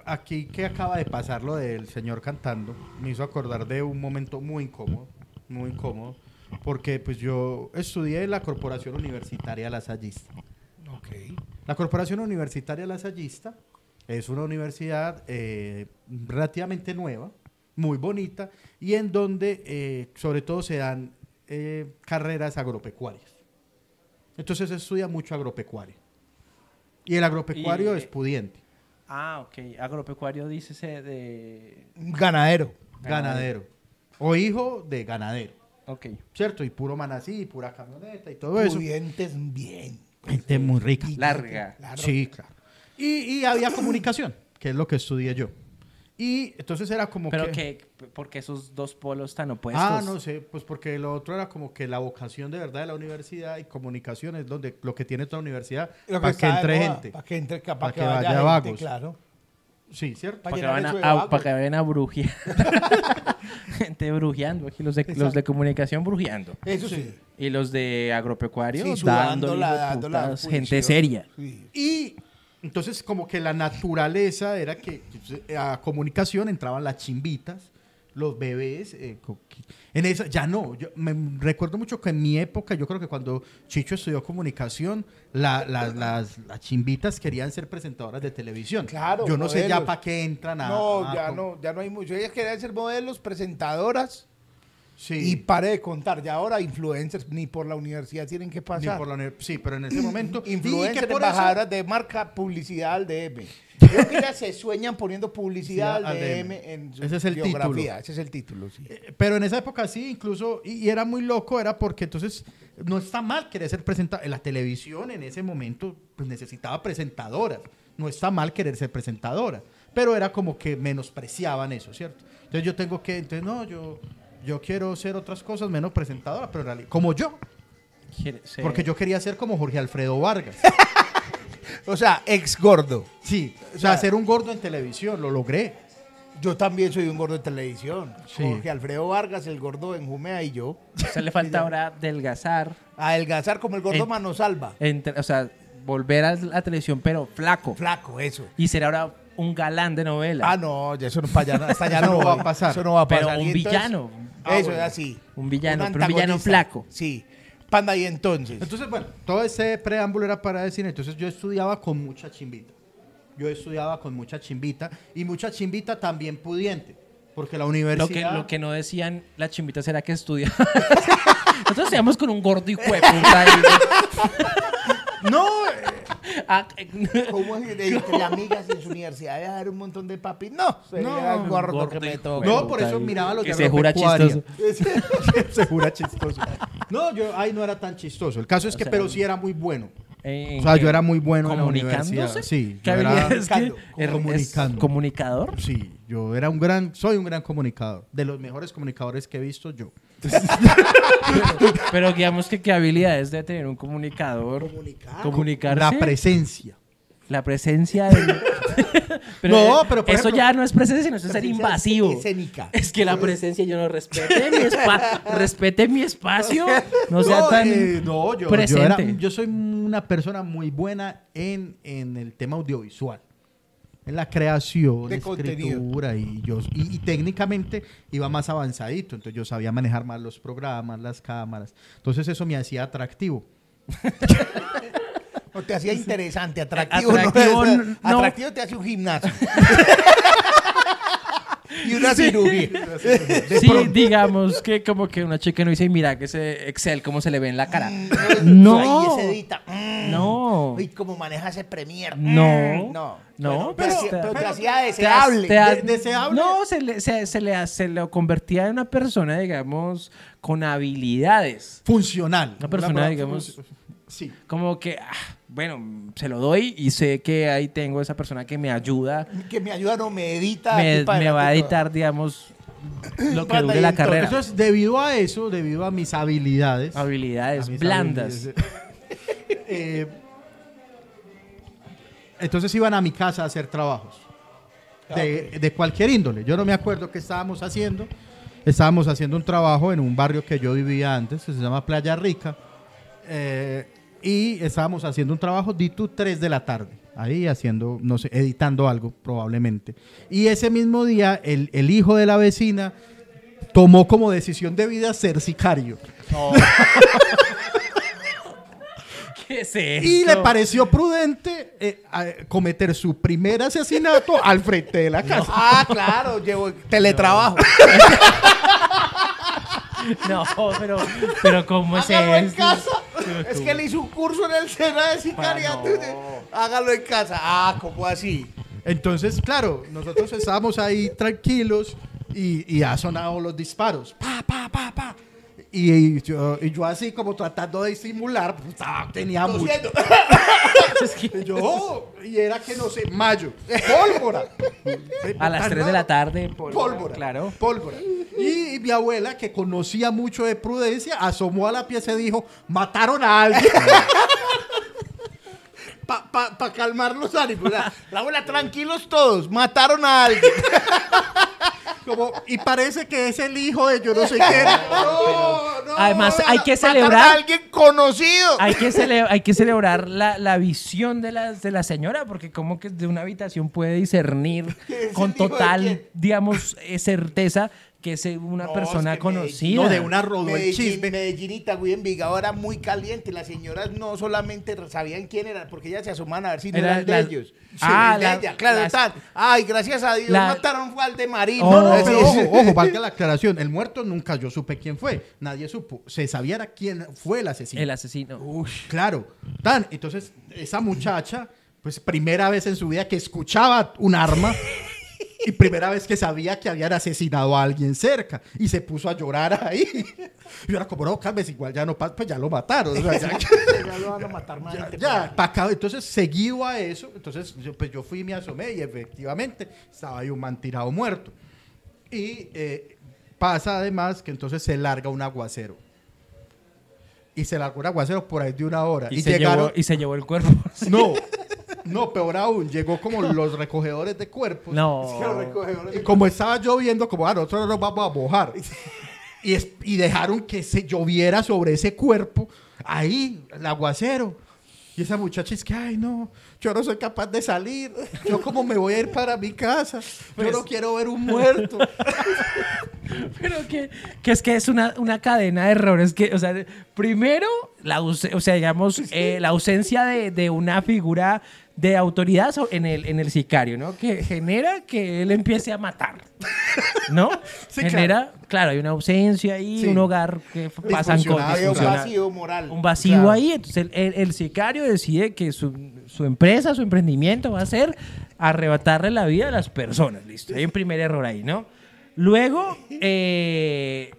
Speaker 1: Aquí que acaba de pasar lo del señor cantando, me hizo acordar de un momento muy incómodo, muy incómodo, porque pues yo estudié en la Corporación Universitaria Lasallista.
Speaker 2: Ok.
Speaker 1: La Corporación Universitaria Lasallista Es una universidad eh, relativamente nueva, muy bonita, y en donde eh, sobre todo se dan eh, carreras agropecuarias. Entonces se estudia mucho agropecuario. Y el agropecuario
Speaker 3: Y-
Speaker 1: es pudiente,
Speaker 3: Ah, ok. Agropecuario, dícese de...
Speaker 2: Ganadero.
Speaker 1: ganadero, o hijo de ganadero,
Speaker 3: Ok.
Speaker 1: ¿cierto? Y puro manací, pura camioneta y todo eso.
Speaker 2: Pudientes bien.
Speaker 1: Gente muy rica.
Speaker 3: Larga.
Speaker 1: Sí, claro. Y, y había comunicación, que es lo que estudié yo. Y entonces era como
Speaker 3: Pero
Speaker 1: que...
Speaker 3: que, porque esos dos polos tan opuestos.
Speaker 1: Ah, no sé, pues porque lo otro era como que la vocación de verdad de la universidad y comunicación es donde lo que tiene toda universidad para que entre gente.
Speaker 2: Para que entre, para
Speaker 1: Pa'
Speaker 2: que,
Speaker 1: que
Speaker 2: vaya
Speaker 1: vaya
Speaker 2: gente,
Speaker 1: vagos.
Speaker 2: claro.
Speaker 1: Sí, ¿cierto?
Speaker 2: Pa'
Speaker 3: Para que, a, a- pa' que vayan a brujear. Gente brujeando. Aquí los de, los de comunicación brujeando.
Speaker 2: Eso sí.
Speaker 3: Y los de agropecuario
Speaker 2: Sí,
Speaker 3: dando
Speaker 2: función.
Speaker 3: gente seria.
Speaker 2: Sí.
Speaker 1: Y entonces como que la naturaleza era que pues, a comunicación entraban las chimbitas, los bebés, eh, en esa, ya no, yo me recuerdo mucho que en mi época, yo creo que cuando Chicho estudió comunicación, la- la- las, las chimbitas querían ser presentadoras de televisión.
Speaker 2: Claro,
Speaker 1: Yo no sé ya
Speaker 2: modelos.
Speaker 1: para qué entran a...
Speaker 2: No,
Speaker 1: a-
Speaker 2: ya no, ya no hay mucho. Ellas querían ser modelos, presentadoras
Speaker 1: Sí.
Speaker 2: y pare de contar. Ya ahora influencers ni por la universidad tienen que
Speaker 1: Ni
Speaker 2: pasar.
Speaker 1: por la sí, pero en ese momento...
Speaker 2: Influencers,
Speaker 1: por eso-
Speaker 2: embajadoras de marca, publicidad al DM. Creo que ellas se sueñan poniendo publicidad
Speaker 1: Sí,
Speaker 2: al DM
Speaker 1: DM.
Speaker 2: en su
Speaker 1: Ese es el
Speaker 2: biografía.
Speaker 1: título.
Speaker 2: Ese es el título, sí.
Speaker 1: Eh, Pero en esa época sí, incluso, y, y era muy loco, era porque entonces no está mal querer ser presentador. La televisión en ese momento pues, necesitaba presentadoras. No está mal querer ser presentadora. Pero era como que menospreciaban eso, ¿cierto? Entonces yo tengo que, entonces no, yo, yo quiero ser otras cosas menos presentadora, pero en realidad, como yo.
Speaker 3: Ser-
Speaker 1: Porque yo quería ser como Jorge Alfredo Vargas.
Speaker 2: O sea, ex gordo.
Speaker 1: Sí, o sea, ser un gordo en televisión, lo logré.
Speaker 2: Yo también soy un gordo de televisión.
Speaker 1: Sí.
Speaker 2: Jorge Alfredo Vargas, el gordo en Jumea y yo.
Speaker 3: Se le falta ahora adelgazar.
Speaker 2: Adelgazar como el gordo
Speaker 3: En-
Speaker 2: Manosalva.
Speaker 3: entre- o sea, volver a la televisión, pero flaco.
Speaker 2: Flaco, eso.
Speaker 3: Y ser ahora un galán de novela.
Speaker 2: Ah, no, ya eso no, para allá, hasta allá no,
Speaker 1: no va a pasar.
Speaker 2: Eso no va a
Speaker 3: Pero
Speaker 2: pasar.
Speaker 3: un
Speaker 2: Y entonces-
Speaker 3: villano.
Speaker 1: Ah,
Speaker 2: eso
Speaker 1: bueno.
Speaker 2: es así.
Speaker 3: Un villano,
Speaker 2: Un
Speaker 3: pero un villano flaco.
Speaker 2: Sí. Panda, y entonces.
Speaker 1: Entonces, bueno, todo ese preámbulo era para decir, entonces yo estudiaba con mucha chimbita. Yo estudiaba con mucha chimbita y mucha chimbita también pudiente, porque la
Speaker 3: Lo que,
Speaker 1: universidad...
Speaker 3: lo que no decían las chimbitas era que estudiaba. Nosotros estudiamos con un gordo y puta ahí.
Speaker 1: No,
Speaker 2: ¿Cómo es que entre amigas en su universidad debe haber un montón de papis? No, sería
Speaker 1: No,
Speaker 2: el gordo,
Speaker 3: gordo
Speaker 2: que me toca.
Speaker 1: no, por eso miraba los
Speaker 3: Que
Speaker 1: de
Speaker 3: se jura
Speaker 1: agropecuaria. se jura chistoso. No, yo ahí no era tan chistoso. El caso es
Speaker 3: O
Speaker 1: que,
Speaker 3: sea,
Speaker 1: pero sí era muy bueno.
Speaker 3: ¿En
Speaker 1: O sea, yo era muy bueno en la
Speaker 3: ¿Comunicándose?
Speaker 1: universidad. Sí,
Speaker 3: ¿Qué
Speaker 1: yo era-
Speaker 3: es que
Speaker 2: comunicando,
Speaker 3: es-
Speaker 1: comunicando.
Speaker 3: es comunicador?
Speaker 1: Sí, yo era un gran, soy un gran comunicador. De los mejores comunicadores que he visto yo.
Speaker 3: Pero digamos que qué habilidades debe tener un comunicador.
Speaker 2: Comunicar.
Speaker 3: Comunicarse.
Speaker 1: La presencia.
Speaker 3: La presencia de...
Speaker 1: No, pero, por
Speaker 3: Eso
Speaker 1: ejemplo-
Speaker 3: ya no es presencia, sino eso es ser invasivo.
Speaker 2: escénica.
Speaker 3: Es que la presencia yo no respete mi, espa- respete mi espacio. No sea
Speaker 1: No,
Speaker 3: tan
Speaker 1: eh, no, yo, yo,
Speaker 3: presente.
Speaker 1: era- yo soy una persona muy buena en, en el tema audiovisual. En la creación,
Speaker 2: De
Speaker 1: escritura y yo y, y técnicamente iba más avanzadito, entonces yo sabía manejar más los programas, las cámaras. Entonces eso me hacía atractivo.
Speaker 2: No te hacía interesante, atractivo.
Speaker 3: Atractivo,
Speaker 2: no,
Speaker 3: no.
Speaker 2: Atractivo te hace un gimnasio. y una cirugía.
Speaker 3: Sí, digamos que como que una chica no dice, mira que ese Excel, cómo se le ve en la cara.
Speaker 2: No.
Speaker 3: No.
Speaker 2: Ahí se edita. Mm.
Speaker 3: No.
Speaker 2: Uy, cómo maneja ese Premiere.
Speaker 3: No.
Speaker 2: Mm. No.
Speaker 3: No,
Speaker 2: Bueno,
Speaker 3: pero-
Speaker 2: te hacía- pero te
Speaker 3: pero-
Speaker 2: hacía
Speaker 3: Te
Speaker 2: deseable.
Speaker 3: te has-
Speaker 1: De- deseable.
Speaker 3: No, se le, se, se le, se lo convertía en una persona, digamos, con habilidades.
Speaker 1: Funcional.
Speaker 3: Una persona, digamos-
Speaker 1: Sí.
Speaker 3: Como que, ah, bueno, se lo doy y sé que ahí tengo esa persona que me ayuda,
Speaker 2: Que me ayuda, no me edita.
Speaker 3: me, va a editar, digamos, lo que dure la carrera.
Speaker 1: Entonces, debido a eso, debido a mis habilidades,
Speaker 3: Habilidades
Speaker 1: mis
Speaker 3: blandas.
Speaker 1: habilidades, eh, entonces iban a mi casa a hacer trabajos de, de cualquier índole. Yo no me acuerdo qué estábamos haciendo. Estábamos haciendo un trabajo en un barrio que yo vivía antes, que se llama Playa Rica. eh, y estábamos haciendo un trabajo de 3 de la tarde. Ahí haciendo, no sé, editando algo probablemente. Y ese mismo día, el, el hijo de la vecina tomó como decisión de vida ser sicario.
Speaker 3: ¿Qué es
Speaker 1: Y
Speaker 3: esto?
Speaker 1: le pareció prudente eh, cometer su primer asesinato al frente de la casa.
Speaker 2: Ah, claro, llevo teletrabajo.
Speaker 3: No, pero, pero ¿cómo es
Speaker 2: en
Speaker 3: esto?
Speaker 2: casa. Es que él hizo un curso en el SENA de sicariato. Hágalo en casa. Ah, ¿cómo así?
Speaker 1: Entonces, claro, nosotros estábamos ahí tranquilos y, y ha sonado los disparos. Pa, pa, pa, pa. Y, yo, y yo así como tratando de disimular, pues, estaba- tenía mucho. Y yo, oh, y era que no sé, mayo, pólvora.
Speaker 3: A las 3 de la tarde.
Speaker 1: Pólvora.
Speaker 3: Claro.
Speaker 1: Pólvora. Y, y mi abuela, que conocía mucho de prudencia, asomó a la pieza y dijo, mataron a alguien.
Speaker 2: Para pa, pa calmar los ánimos. La, la abuela, tranquilos todos. Mataron a alguien.
Speaker 1: Como, y parece que es el hijo de yo no sé qué. No, no.
Speaker 3: Además, hay que
Speaker 2: Mataron a
Speaker 3: celebrar.
Speaker 2: alguien conocido.
Speaker 3: Hay que, cele- hay que celebrar la, la visión de la, de la señora, porque como que de una habitación puede discernir
Speaker 2: ¿Quién es
Speaker 3: con total, digamos, eh, certeza que es una
Speaker 2: No,
Speaker 3: persona
Speaker 2: es que
Speaker 3: conocida.
Speaker 1: No, de una rodó el
Speaker 2: Medellín,
Speaker 1: chisme.
Speaker 2: Medellín, Itagüí, Envigado era muy caliente. Las señoras no solamente sabían quién era, porque ellas se asoman a ver si no
Speaker 3: Era
Speaker 2: eran de
Speaker 3: la-
Speaker 2: ellos.
Speaker 3: Ah,
Speaker 2: el de
Speaker 3: la-
Speaker 2: ella, claro,
Speaker 3: las-
Speaker 2: tal. Ay, gracias a Dios
Speaker 3: La-
Speaker 2: mataron fue al de Marín.
Speaker 3: Oh.
Speaker 1: No, no,
Speaker 3: Sí,
Speaker 1: pero
Speaker 2: sí.
Speaker 1: ojo, ojo, valga la aclaración. El muerto nunca yo supe quién fue. Nadie supo. Se sabía era quién fue el asesino.
Speaker 3: El asesino.
Speaker 1: Claro. Tan, entonces, esa muchacha, pues primera vez en su vida que escuchaba un arma y primera vez que sabía que habían asesinado a alguien cerca y se puso a llorar ahí. Y yo era como, no, Carmes, igual ya no pasa, pues ya lo mataron. O sea, ya-
Speaker 2: Ya lo van a matar más
Speaker 1: ya, ya, acá. Entonces, seguido a eso, entonces yo, pues yo fui y me asomé y efectivamente estaba ahí un man tirado muerto. Y eh, pasa además que entonces se larga un aguacero. Y se largó un aguacero por ahí de una hora.
Speaker 3: Y,
Speaker 1: Y,
Speaker 3: se
Speaker 1: llegaron...
Speaker 3: llevó, y se llevó el cuerpo.
Speaker 1: No, no, peor aún, llegó como los recogedores de cuerpos.
Speaker 3: No.
Speaker 1: Y como estaba lloviendo, como ah, nosotros no nos vamos a mojar. Y, es- y dejaron que se lloviera sobre ese cuerpo, ahí, el aguacero. Y esa muchacha es que, ay, no, yo no soy capaz de salir. Yo como me voy a ir para mi casa.
Speaker 3: Pues
Speaker 1: Yo no quiero ver un muerto.
Speaker 3: Pero que, que es que es una, una cadena de errores que, o sea, primero, la, o sea, digamos, eh, la ausencia de, de una figura de autoridad en el, en el sicario, ¿no? Que genera que él empiece a matar, ¿no?
Speaker 1: Sí,
Speaker 3: genera, claro. hay una ausencia ahí,
Speaker 1: Sí.
Speaker 3: un hogar que pasan cosas.
Speaker 2: Un vacío moral.
Speaker 3: Un vacío
Speaker 1: Claro.
Speaker 3: ahí, entonces el, el- el sicario decide que su, su empresa, su emprendimiento va a ser arrebatarle la vida a las personas, listo. Hay un primer error ahí, ¿no? Luego, eh,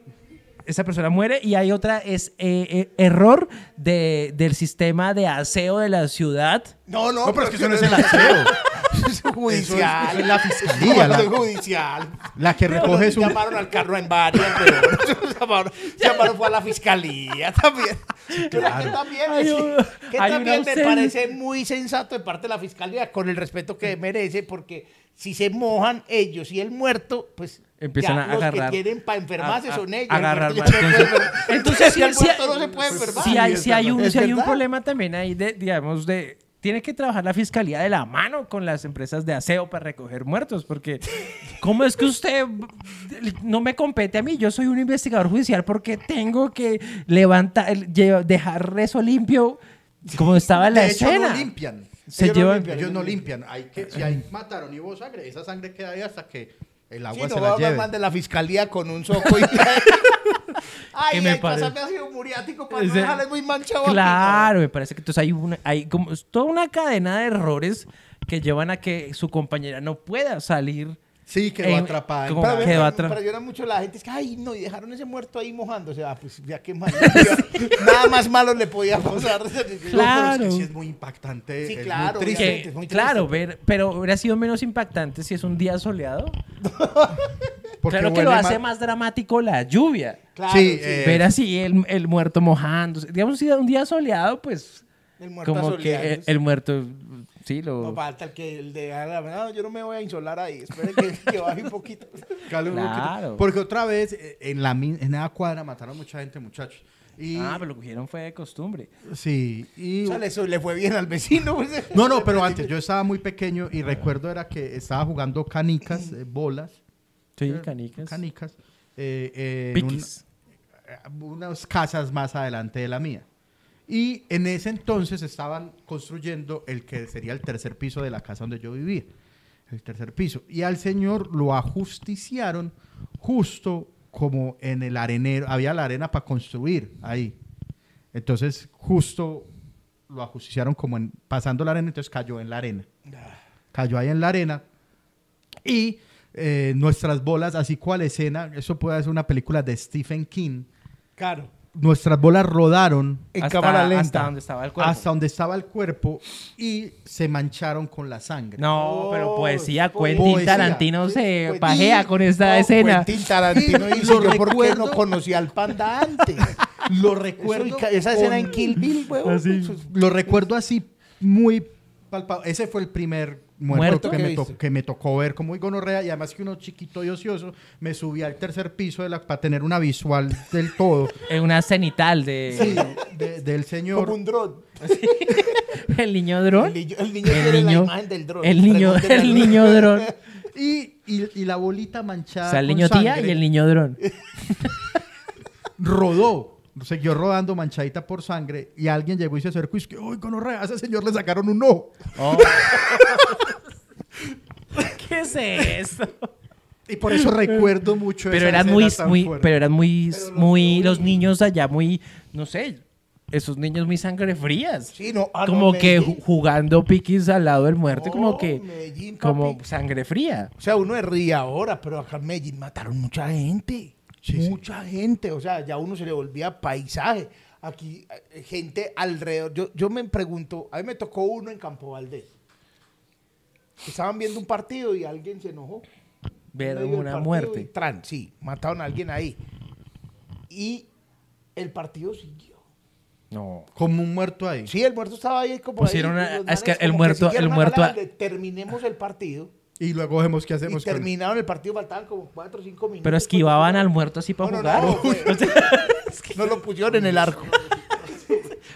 Speaker 3: esa persona muere y hay otra, es eh, eh, error de- del sistema de aseo de la ciudad.
Speaker 2: No, no,
Speaker 1: No, pero es que eso no es el aseo.
Speaker 2: es judicial.
Speaker 1: Eso es la fiscalía, la-
Speaker 2: es judicial.
Speaker 1: La que recoge su...
Speaker 2: Llamaron al carro en varias, pero llamaron, llamaron fue a la fiscalía también. Mira, que también,
Speaker 3: Hay
Speaker 2: sí,
Speaker 3: un-
Speaker 2: que
Speaker 3: hay
Speaker 2: también me parece muy sensato de parte de la fiscalía, con el respeto que merece, porque si se mojan ellos y el muerto, pues
Speaker 3: Empiezan
Speaker 2: ya
Speaker 3: a
Speaker 2: los
Speaker 3: agarrar-
Speaker 2: que tienen para enfermarse
Speaker 3: a- a-
Speaker 2: son ellos.
Speaker 3: agarrar
Speaker 2: el muerto ya
Speaker 3: más.
Speaker 2: no.
Speaker 3: Entonces,
Speaker 2: si
Speaker 3: sí,
Speaker 2: no se puede enfermar.
Speaker 3: Si hay, si hay un, si hay un problema también ahí de, digamos, de... Tiene que trabajar la fiscalía de la mano con las empresas de aseo para recoger muertos, porque ¿cómo es que usted no me compete a mí? Yo soy un investigador judicial porque tengo que levantar, dejar eso limpio como estaba en la
Speaker 1: de hecho,
Speaker 3: escena.
Speaker 1: no limpian.
Speaker 3: Se
Speaker 1: ellos, no
Speaker 3: llevan-
Speaker 1: limpian, ellos no limpian. Hay que, si hay mataron y hubo sangre, esa sangre queda ahí hasta que el
Speaker 2: Sí,
Speaker 1: agua
Speaker 2: no
Speaker 1: se
Speaker 2: va a
Speaker 1: la
Speaker 2: hablar
Speaker 1: lleve.
Speaker 2: más de la fiscalía con un soco y... Ay,
Speaker 3: Que me
Speaker 2: ay,
Speaker 3: parece-
Speaker 2: pásame un muriático para no dejarles muy manchado aquí,
Speaker 3: Claro, me parece que entonces hay, una, hay como toda una cadena de errores que llevan a que su compañera no pueda salir.
Speaker 1: Sí, quedó
Speaker 3: en-
Speaker 1: atrapada.
Speaker 3: como
Speaker 2: Pero
Speaker 1: una-
Speaker 3: que-
Speaker 2: me,
Speaker 3: va
Speaker 2: me
Speaker 3: a tra-
Speaker 2: impresiona mucho la gente. Es que, ay, no, y dejaron ese muerto ahí mojándose. Ah, pues ya qué mal. Nada más malo le podía pasar.
Speaker 1: No, pero es
Speaker 3: Claro.
Speaker 1: que sí es muy impactante.
Speaker 2: Sí,
Speaker 1: es muy
Speaker 2: claro,
Speaker 1: triste.
Speaker 2: obviamente.
Speaker 3: que,
Speaker 2: es muy
Speaker 3: claro, ver, pero hubiera sido menos impactante si es un día soleado.
Speaker 1: Porque
Speaker 3: claro que lo hace más dramático la lluvia.
Speaker 2: Claro,
Speaker 1: Sí,
Speaker 2: sí.
Speaker 1: eh,
Speaker 3: Ver así el, el muerto mojándose. Digamos, si un día soleado, pues
Speaker 2: el muerto
Speaker 3: como que el muerto, sí, lo...
Speaker 2: No falta el que el de ah, no, yo no me voy a insolar ahí. Espere que, que baje un poquito.
Speaker 1: Un
Speaker 3: Claro.
Speaker 1: poquito. Porque otra vez eh, en la en la cuadra mataron mucha gente, muchachos. Y,
Speaker 3: Ah, pero lo cogieron fue de costumbre.
Speaker 1: Sí, y...
Speaker 2: O sea, le, le fue bien al vecino. pues.
Speaker 1: No, no, pero antes, yo estaba muy pequeño y recuerdo era que estaba jugando canicas, eh, bolas.
Speaker 3: Sí,
Speaker 1: eh,
Speaker 3: canicas.
Speaker 1: Canicas. eh, eh, en un-
Speaker 3: Piquis.
Speaker 1: eh, unas casas más adelante de la mía. Y en ese entonces estaban construyendo el que sería el tercer piso de la casa donde yo vivía. El tercer piso. Y al señor lo ajusticiaron justo como en el arenero. Había la arena para construir ahí. Entonces, justo lo ajusticiaron como en, pasando la arena, entonces cayó en la arena. Cayó ahí en la arena. Y eh, nuestras bolas, así cual escena, eso puede ser una película de Stephen King.
Speaker 2: Claro.
Speaker 1: Nuestras bolas rodaron
Speaker 2: En
Speaker 3: hasta,
Speaker 2: cámara lenta.
Speaker 3: hasta donde estaba el cuerpo.
Speaker 1: hasta donde estaba el cuerpo y se mancharon con la sangre.
Speaker 3: No,
Speaker 2: No,
Speaker 3: pero poesía,
Speaker 2: es
Speaker 3: Quentin
Speaker 1: poesía.
Speaker 3: Tarantino se
Speaker 2: Quentin-
Speaker 3: pajea con esta
Speaker 2: No,
Speaker 3: escena.
Speaker 2: Quentin Tarantino dice, yo por qué
Speaker 1: recuerdo.
Speaker 2: no conocía al panda antes.
Speaker 1: Lo recuerdo.
Speaker 2: esa escena
Speaker 1: con-
Speaker 2: en Kill Bill,
Speaker 1: Lo recuerdo así muy palpable. Ese fue el primer muerto,
Speaker 3: Muerto
Speaker 1: que, me to-
Speaker 2: viste.
Speaker 1: que me tocó ver como muy gonorrea y además que uno chiquito y ocioso me subí al tercer piso de la, para tener una visual del todo
Speaker 3: En una cenital de
Speaker 1: sí, de- del señor.
Speaker 2: Como un dron.
Speaker 3: el niño dron.
Speaker 2: El niño, el niño
Speaker 3: El
Speaker 2: la
Speaker 3: niño-
Speaker 2: imagen del dron.
Speaker 3: El niño, el niño dron.
Speaker 1: Y, y- y la bolita manchada.
Speaker 3: O sea, el niño tía y el niño dron.
Speaker 1: rodó. Siguió rodando manchadita por sangre y alguien llegó y se acercó y es que, ¡Uy, gonorrea! A ese señor le sacaron un ojo.
Speaker 3: Oh. ¿Qué es esto?
Speaker 1: Y por eso recuerdo mucho
Speaker 3: Pero
Speaker 1: esa
Speaker 3: eran muy,
Speaker 1: tan
Speaker 3: muy,
Speaker 1: fuerte.
Speaker 3: pero eran muy, muy, los niños allá muy, no sé, esos niños muy sangre frías.
Speaker 2: Sí, no, ah, no,
Speaker 3: como que
Speaker 2: Medellín.
Speaker 3: jugando piquis al lado del muerto,
Speaker 2: No,
Speaker 3: como que,
Speaker 2: Medellín,
Speaker 3: como sangre fría.
Speaker 2: O sea, uno es ríe ahora, pero acá en Medellín mataron mucha gente.
Speaker 1: Sí, sí.
Speaker 2: mucha gente. O sea, ya uno se le volvía paisaje. Aquí, eh, gente alrededor. Yo, yo me pregunto, a mí me tocó uno en Campo Valdés. Estaban viendo un partido y alguien se enojó.
Speaker 3: Ver una
Speaker 2: y
Speaker 3: muerte.
Speaker 2: tran, sí, mataron a alguien ahí. Y el partido siguió.
Speaker 3: No.
Speaker 1: Como un muerto ahí.
Speaker 2: Sí, el muerto estaba ahí como
Speaker 3: Pusieron
Speaker 2: ahí,
Speaker 3: a-
Speaker 2: los
Speaker 3: es que el muerto- el muerto a-
Speaker 2: terminemos el partido.
Speaker 1: Y luego vemos qué hacemos
Speaker 2: Y
Speaker 1: con
Speaker 2: terminaron el partido, faltaban como 4 o 5 minutos.
Speaker 3: Pero esquivaban al muerto así para
Speaker 2: No, no,
Speaker 3: jugar.
Speaker 2: no, fue- no lo pusieron en el arco.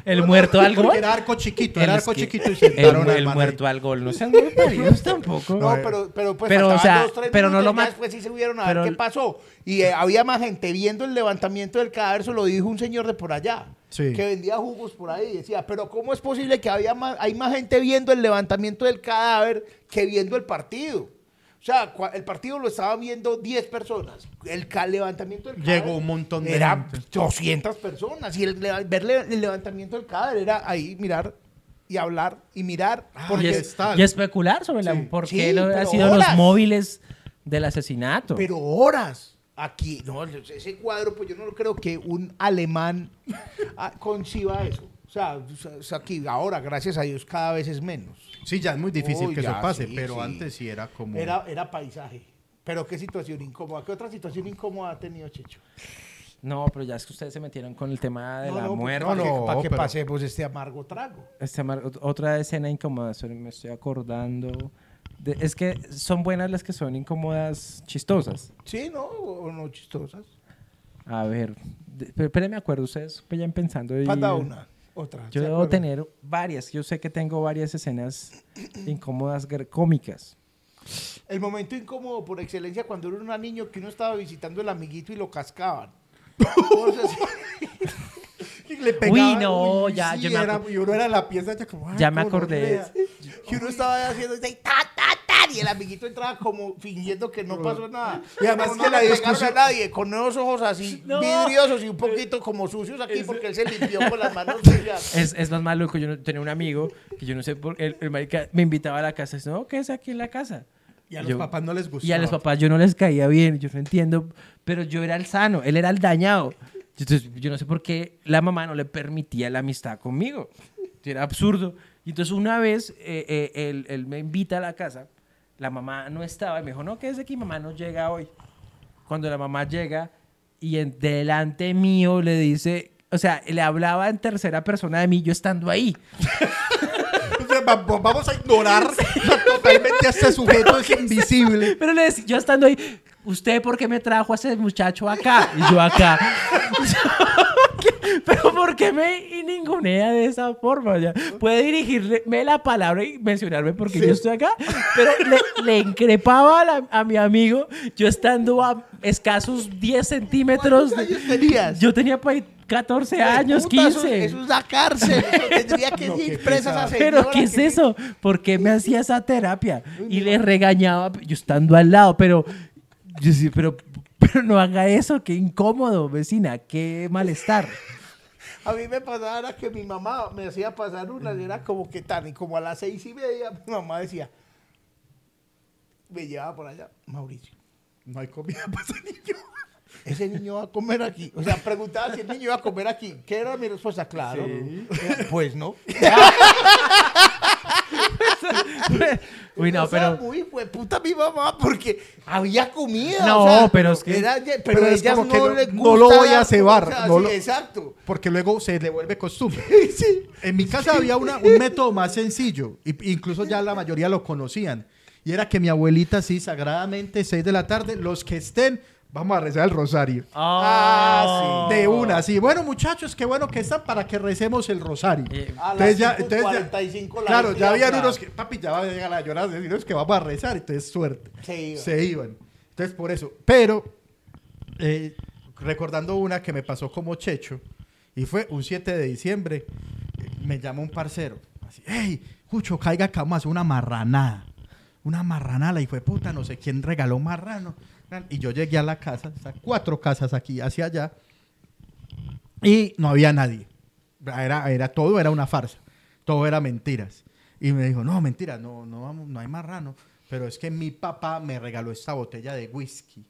Speaker 3: El muerto al gol.
Speaker 1: Era arco chiquito, era
Speaker 3: El
Speaker 1: arco chiquito y
Speaker 3: El,
Speaker 1: sentaron
Speaker 3: muerto al gol. No sean muy paridos tampoco.
Speaker 2: No, pero, pero pues
Speaker 3: Pero, o
Speaker 2: faltaban
Speaker 3: sea,
Speaker 2: dos, tres
Speaker 3: pero no lo ma-
Speaker 2: después sí se subieron a
Speaker 3: pero-
Speaker 2: ver qué pasó. Y eh, había más gente viendo el levantamiento del cadáver, eso lo dijo un señor de por allá.
Speaker 1: Sí.
Speaker 2: Que vendía jugos por ahí. y Decía, pero ¿cómo es posible que había más, hay más gente viendo el levantamiento del cadáver que viendo el partido? O sea, el partido lo estaban viendo 10 personas. El levantamiento del cadáver
Speaker 1: Llegó un montón de
Speaker 2: Era
Speaker 1: gente.
Speaker 2: 200 personas. Y el, ver el levantamiento del cadáver era ahí mirar y hablar y mirar.
Speaker 3: y,
Speaker 1: porque
Speaker 3: es-
Speaker 1: está-
Speaker 3: y especular sobre la,
Speaker 1: Sí.
Speaker 3: por
Speaker 2: Sí,
Speaker 3: qué lo- han sido los móviles del asesinato.
Speaker 2: Pero horas. Aquí, no, ese cuadro, pues yo no creo que un alemán ah, conciba eso. O sea, o sea, aquí ahora, gracias a Dios, cada vez es menos.
Speaker 1: Sí, ya es muy difícil que eso pase,
Speaker 2: sí,
Speaker 1: pero
Speaker 2: sí.
Speaker 1: antes sí era como...
Speaker 2: Era, era paisaje. Pero qué situación incómoda. ¿Qué otra situación incómoda ha tenido Checho?
Speaker 3: No, pero ya es que ustedes se metieron con el tema de
Speaker 2: No,
Speaker 3: la
Speaker 2: no,
Speaker 3: muerte.
Speaker 2: Para,
Speaker 1: No,
Speaker 2: que,
Speaker 1: no,
Speaker 2: para que pasemos este amargo trago.
Speaker 3: Este mar- ot- otra escena incómoda, me estoy acordando. De- es que son buenas las que son incómodas, chistosas.
Speaker 2: Sí, ¿no? O no chistosas.
Speaker 3: A ver, pero, me acuerdo, ustedes vayan pensando. y-
Speaker 2: Manda una, otra.
Speaker 3: Yo
Speaker 2: ¿se
Speaker 3: debo
Speaker 2: acuerdan?
Speaker 3: tener varias. Yo sé que tengo varias escenas incómodas, cómicas.
Speaker 2: El momento incómodo por excelencia cuando era niño que uno estaba visitando el amiguito y lo cascaban.
Speaker 1: Y le
Speaker 3: Uy, no, ya, yo me
Speaker 1: era, y uno era la pieza ya como...
Speaker 3: Ya me acordé.
Speaker 2: que uno estaba haciendo así, ta, ta, ta, y el amiguito entraba como fingiendo que no pasó nada.
Speaker 1: Y además
Speaker 2: Pero
Speaker 1: que la
Speaker 2: le pegaron
Speaker 1: discusión-
Speaker 2: a nadie, con unos ojos así
Speaker 3: No.
Speaker 2: vidriosos y un poquito como sucios aquí porque él se limpió con las manos sucias.
Speaker 3: Es, es más maluco. Yo no- tenía un amigo que yo no sé por el, el marica me invitaba a la casa. Y dice, no, ¿qué es aquí en la casa?
Speaker 1: Y a los
Speaker 3: Yo-
Speaker 1: papás no les gustaba.
Speaker 3: Y a los papás yo no les caía bien, yo no entiendo, pero yo era el sano, él era el dañado. Entonces yo no sé por qué la mamá no le permitía la amistad conmigo. Era absurdo. Y entonces una vez eh, eh, él, él me invita a la casa, la mamá no estaba y me dijo, no, quédese aquí, mamá no llega hoy. Cuando la mamá llega y en, delante mío le dice, o sea, le hablaba en tercera persona de mí, yo estando ahí.
Speaker 1: Vamos a ignorar totalmente a este sujeto, es invisible.
Speaker 3: Pero le decía, yo estando ahí, ¿usted por qué me trajo a ese muchacho acá? Y yo acá. Pero ¿por qué me ningunea de esa forma? Ya, puede dirigirme la palabra y mencionarme porque yo estoy acá. Pero le, le increpaba a, la- a mi amigo, yo estando a escasos 10 centímetros.
Speaker 2: ¿Cuántos años tenías?
Speaker 3: Yo tenía por ahí 14 años,
Speaker 2: Puta, eso-
Speaker 3: 15.
Speaker 2: Eso, es la cárcel. Eso tendría que
Speaker 1: No,
Speaker 2: ir presa esa.
Speaker 3: Pero ¿qué es
Speaker 2: que-
Speaker 3: eso? ¿Por qué me hacía esa terapia? Y le regañaba yo estando al lado, pero yo sí, pero, pero no haga eso, qué incómodo, vecina, qué malestar.
Speaker 2: A mí me pasaba era que mi mamá me hacía pasar una, y era como que tan, y como a las seis y media, mi mamá decía, me llevaba por allá, Mauricio,
Speaker 1: No hay comida para ese niño.
Speaker 2: ese niño va a comer aquí. O sea, preguntaba si el niño iba a comer aquí. ¿Qué era mi respuesta? Claro. Pues no.
Speaker 3: Uy, no,
Speaker 2: O sea,
Speaker 3: pero...
Speaker 2: muy puta mi mamá porque había comida.
Speaker 3: No,
Speaker 2: o sea,
Speaker 3: pero es que-
Speaker 2: era- pero,
Speaker 1: pero es
Speaker 2: ellas
Speaker 1: como que
Speaker 2: no,
Speaker 1: no- no lo voy a cebar,
Speaker 2: o sea,
Speaker 1: no
Speaker 2: sí,
Speaker 1: lo-
Speaker 2: Exacto.
Speaker 1: Porque luego se le vuelve costumbre. En mi casa había una- un método más sencillo, y- incluso ya la mayoría lo conocían. Y era que mi abuelita, sí, sagradamente, 6 de la tarde, los que estén, vamos a rezar el rosario.
Speaker 2: Ah,
Speaker 1: De una, sí. Bueno, muchachos, qué bueno que están para que recemos el rosario.
Speaker 3: Eh,
Speaker 2: A
Speaker 1: Entonces
Speaker 2: las
Speaker 1: ya,
Speaker 2: 5:45
Speaker 1: entonces ya-
Speaker 2: la
Speaker 1: claro, ya habían unos que, papi, ya va a llegar la llorada, que vamos a rezar, entonces suerte.
Speaker 2: Se iban.
Speaker 1: Se iban. Entonces, por eso. Pero, eh, recordando una que me pasó como checho, y fue un 7 de diciembre, me llamó un parcero, así, hey, Cucho, caiga acá, vamos a hacer una marranada. Una marranada, y fue puta, no sé quién regaló marrano. Y yo llegué a la casa, cuatro casas aquí, hacia allá, y no había nadie. Era, era todo, era una farsa. Todo era mentiras. Y me dijo, no, mentiras, no, no, vamos, no hay marrano. Pero es que mi papá me regaló esta botella de whisky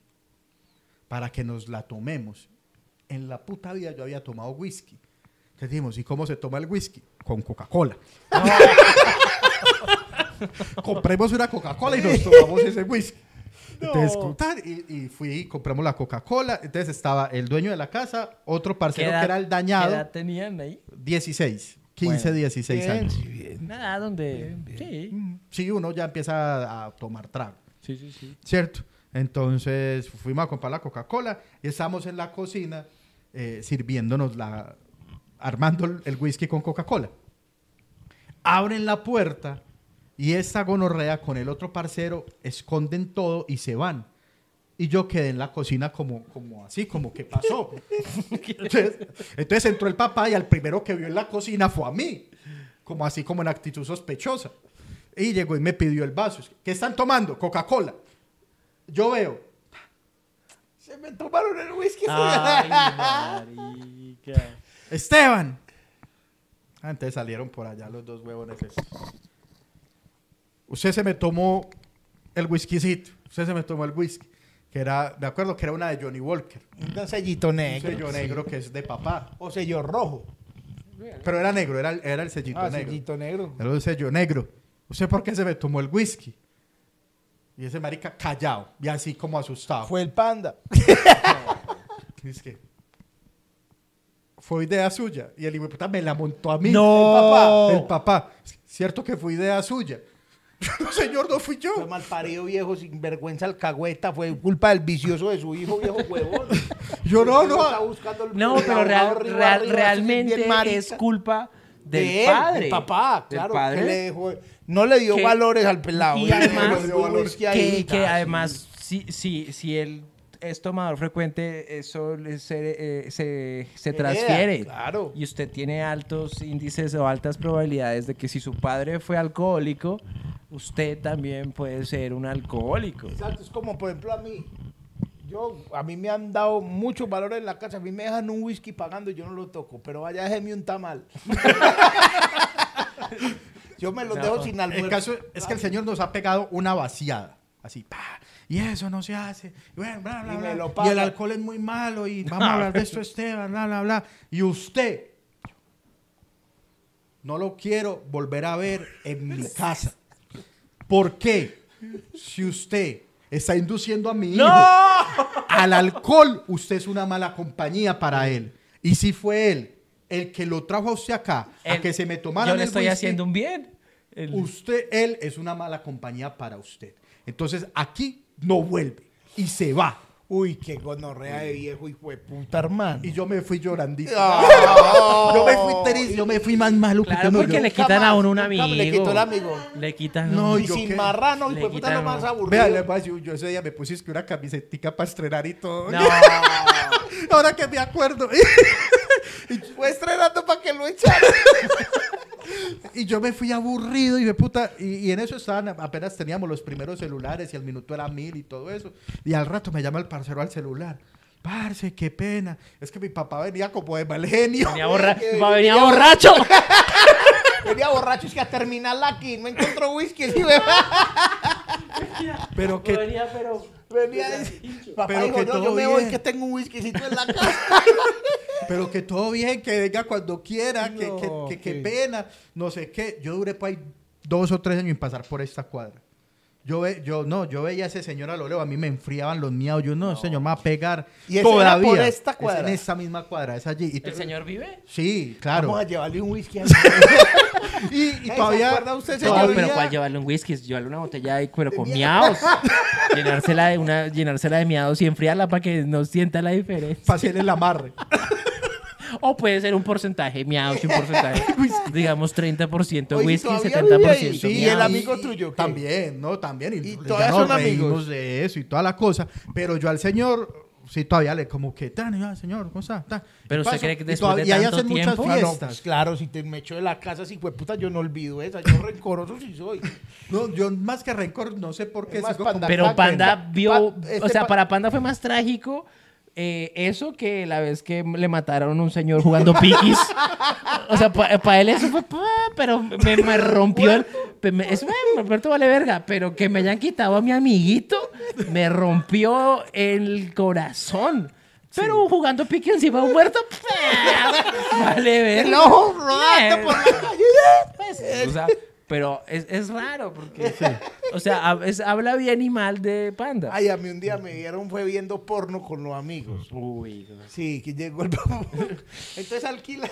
Speaker 1: para que nos la tomemos. En la puta vida yo había tomado whisky. Entonces dijimos, ¿y cómo se toma el whisky? Con Coca-Cola. Compremos una Coca-Cola y nos tomamos ese whisky. Y, y fui y compramos la Coca-Cola. Entonces estaba el dueño de la casa, otro
Speaker 3: ¿qué
Speaker 1: parcero
Speaker 3: edad-
Speaker 1: que era el
Speaker 3: ¿Qué
Speaker 1: dañado,
Speaker 3: edad tenían ahí?
Speaker 1: 16, 15,
Speaker 3: Bueno.
Speaker 1: 16
Speaker 2: Bien,
Speaker 1: años.
Speaker 2: bien.
Speaker 3: Nada, donde... Sí,
Speaker 1: Sí, uno ya empieza a, tomar trago.
Speaker 3: sí, sí, sí.
Speaker 1: ¿Cierto? Entonces fuimos a comprar la Coca-Cola y estábamos en la cocina eh, sirviéndonos la. armando el, el whisky con Coca-Cola. Abren la puerta y esta gonorrea con el otro parcero esconden todo y se van. Y yo quedé en la cocina como, como así, como que pasó. entonces, entonces entró el papá y al primero que vio en la cocina fue a mí. Como así, como en actitud sospechosa. Y llegó y me pidió el vaso. ¿Qué están tomando? Coca-Cola. Yo veo.
Speaker 2: Se me tomaron el whisky.
Speaker 3: Ay, marica.
Speaker 1: Esteban. Antes salieron por allá los dos huevones. esos. Usted se me tomó el whiskycito. Usted se me tomó el whisky. Que era, me acuerdo que era una de Johnny Walker.
Speaker 2: Un sellito
Speaker 1: Un
Speaker 2: negro.
Speaker 1: sello negro que es de papá.
Speaker 2: O sello rojo.
Speaker 1: Pero era negro, era, el- era el sellito
Speaker 2: Ah,
Speaker 1: negro.
Speaker 2: sellito negro.
Speaker 1: Era un sello negro. ¿Usted por qué se me tomó el whisky? Y ese marica callado y así como asustado.
Speaker 2: Fue el panda.
Speaker 1: Es que fue idea suya. Y el hijo de puta me la montó a mí.
Speaker 3: No.
Speaker 1: El papá. El papá. Cierto que fue idea suya. no, señor, no fui yo.
Speaker 2: Fue mal parido viejo, sin vergüenza alcahueta. Fue culpa del vicioso de su hijo, viejo huevón.
Speaker 1: Yo no, no.
Speaker 2: El-
Speaker 3: No,
Speaker 2: el
Speaker 3: pero real-
Speaker 2: arriba,
Speaker 3: real-
Speaker 2: arriba, así,
Speaker 3: realmente es culpa del
Speaker 2: De él,
Speaker 3: padre.
Speaker 2: del papá,
Speaker 3: Del
Speaker 2: claro.
Speaker 3: padre.
Speaker 2: que le dejó- no le dio
Speaker 3: Que-
Speaker 2: valores al pelado.
Speaker 3: y además- que, que además, si, si, si él es tomador frecuente, eso se, eh, se, se
Speaker 2: Hereda,
Speaker 3: transfiere.
Speaker 2: claro.
Speaker 3: Y usted tiene altos índices o altas probabilidades de que si su padre fue alcohólico, usted también puede ser un alcohólico.
Speaker 2: Exacto, es como por ejemplo a mí. Yo, a mí me han dado muchos valores en la casa. A mí me dejan un whisky pagando y yo no lo toco. Pero vaya, déjeme un tamal. yo me los dejo sin almuerzo.
Speaker 1: El caso es que el señor nos ha pegado una vaciada. Así, pa. Y eso no se hace. Y, bueno, bla, bla,
Speaker 2: Y
Speaker 1: bla. Y el alcohol es muy malo. Y vamos a hablar de esto, Esteban, bla, bla, bla. Y usted no lo quiero volver a ver en mi casa. ¿Por qué? Si usted está induciendo a mi hijo al alcohol, usted es una mala compañía para él. Y si fue él el que lo trajo a usted acá, a que se me tomara
Speaker 3: Yo le estoy haciendo un bien. El-
Speaker 1: Usted, él es una mala compañía para usted. Entonces aquí no vuelve y se va.
Speaker 2: Uy, qué gonorrea de viejo hijo de puta, hermano.
Speaker 1: Y yo me fui llorandito.
Speaker 2: Ah.
Speaker 1: yo me fui triste, yo me fui más malo que
Speaker 3: Claro,
Speaker 1: no,
Speaker 3: porque
Speaker 1: yo-
Speaker 3: le quitan a uno un amigo.
Speaker 2: me le quitó el amigo.
Speaker 3: Le quitan
Speaker 1: No,
Speaker 2: y sin
Speaker 1: qué.
Speaker 2: marrano, hijo
Speaker 3: Le
Speaker 2: de puta,
Speaker 3: quitan
Speaker 2: lo más aburrido.
Speaker 1: Vea, yo ese día me puse es que una camisetica para estrenar y todo.
Speaker 3: No.
Speaker 1: Ahora que me acuerdo.
Speaker 2: Fue estrenando para que lo echaran.
Speaker 1: Y yo me fui aburrido y me puta. Y, y en eso estaban, apenas teníamos los primeros celulares y el minuto era mil y todo eso. Y al rato me llama el parcero al celular. Parce, qué pena. Es que mi papá venía como de mal genio.
Speaker 3: Venía, borra-
Speaker 2: venía
Speaker 3: venía borracho.
Speaker 2: Venía borracho, es que a terminarla aquí no encontró whisky. sí, me-
Speaker 1: Pero que.
Speaker 3: Venía, pero...
Speaker 2: Venía Papá
Speaker 1: Pero
Speaker 2: dijo,
Speaker 1: que
Speaker 2: no, yo me voy
Speaker 1: bien.
Speaker 2: que tengo un whiskycito en la casa.
Speaker 1: Pero que todo bien, que venga cuando quiera, que, que,
Speaker 2: No,
Speaker 1: que- qué
Speaker 2: sí.
Speaker 1: pena, no sé qué. Yo duré por ahí dos o tres años en pasar por esta cuadra. Yo, ve, yo no, yo veía a ese señor a lo lejos, a mí me enfriaban los miados. Yo no, señor, me va a pegar.
Speaker 2: ¿Y ese era
Speaker 1: todavía.
Speaker 2: por esta
Speaker 1: Es
Speaker 2: cuadra?
Speaker 1: en esta misma cuadra, es allí. Y
Speaker 3: ¿El señor vive?
Speaker 1: Sí, claro.
Speaker 2: Vamos a llevarle un whisky a
Speaker 1: Y, y
Speaker 2: ¿Se
Speaker 1: todavía.
Speaker 2: acuerda usted,
Speaker 3: No,
Speaker 2: señor?
Speaker 1: todavía-
Speaker 3: pero ¿cuál llevarle un whisky? Llevarle una botella de pero con miados. llenársela de una, llenársela de miados y enfriarla para que no sienta la diferencia.
Speaker 1: para hacer el amarre.
Speaker 3: O puede ser un porcentaje miados y un porcentaje, digamos 30%
Speaker 2: Oye,
Speaker 3: whisky,
Speaker 2: ¿todavía
Speaker 3: 70%
Speaker 2: vive ahí?
Speaker 1: Sí,
Speaker 2: ¿Y el amigo tuyo qué?
Speaker 1: También, ¿no? También. Y,
Speaker 2: ¿Y todavía son amigos?
Speaker 1: de eso y toda la cosa. Pero yo al señor, sí, todavía le como que, tan, ya, señor, ¿cómo está? Tan".
Speaker 3: Pero
Speaker 1: ¿Qué
Speaker 3: usted
Speaker 1: pasó?
Speaker 3: cree que
Speaker 1: Y
Speaker 3: después
Speaker 1: todavía-
Speaker 3: de
Speaker 1: y ahí
Speaker 3: tanto
Speaker 1: hacen muchas
Speaker 3: tiempo?
Speaker 2: Ah, no,
Speaker 1: fiestas.
Speaker 2: pues claro, si te me echo de la casa, si fue puta, yo no olvido esa. Yo rencoroso sí soy.
Speaker 1: No, yo más que rencor, no sé por qué.
Speaker 2: Es más panda-
Speaker 3: Pero Panda vio,
Speaker 2: Pa- este
Speaker 3: o sea,
Speaker 2: pa-
Speaker 3: para Panda fue más trágico eh, eso que la vez que le mataron a un señor jugando piquis. o sea, para él eso fue, pa, pero me, me rompió el... me- Eso me, Roberto vale verga, pero que me hayan quitado a mi amiguito me rompió el corazón. Pero jugando piqui encima de un muerto, vale verga.
Speaker 2: El ojo rodando por la calle.
Speaker 3: Pues, o sea, pero es, es raro porque, o sea, es- habla bien y mal de Panda.
Speaker 2: Ay, a mí un día me dieron fue viendo porno con los amigos.
Speaker 3: Uy,
Speaker 2: Sí, que llegó el... Entonces alquila...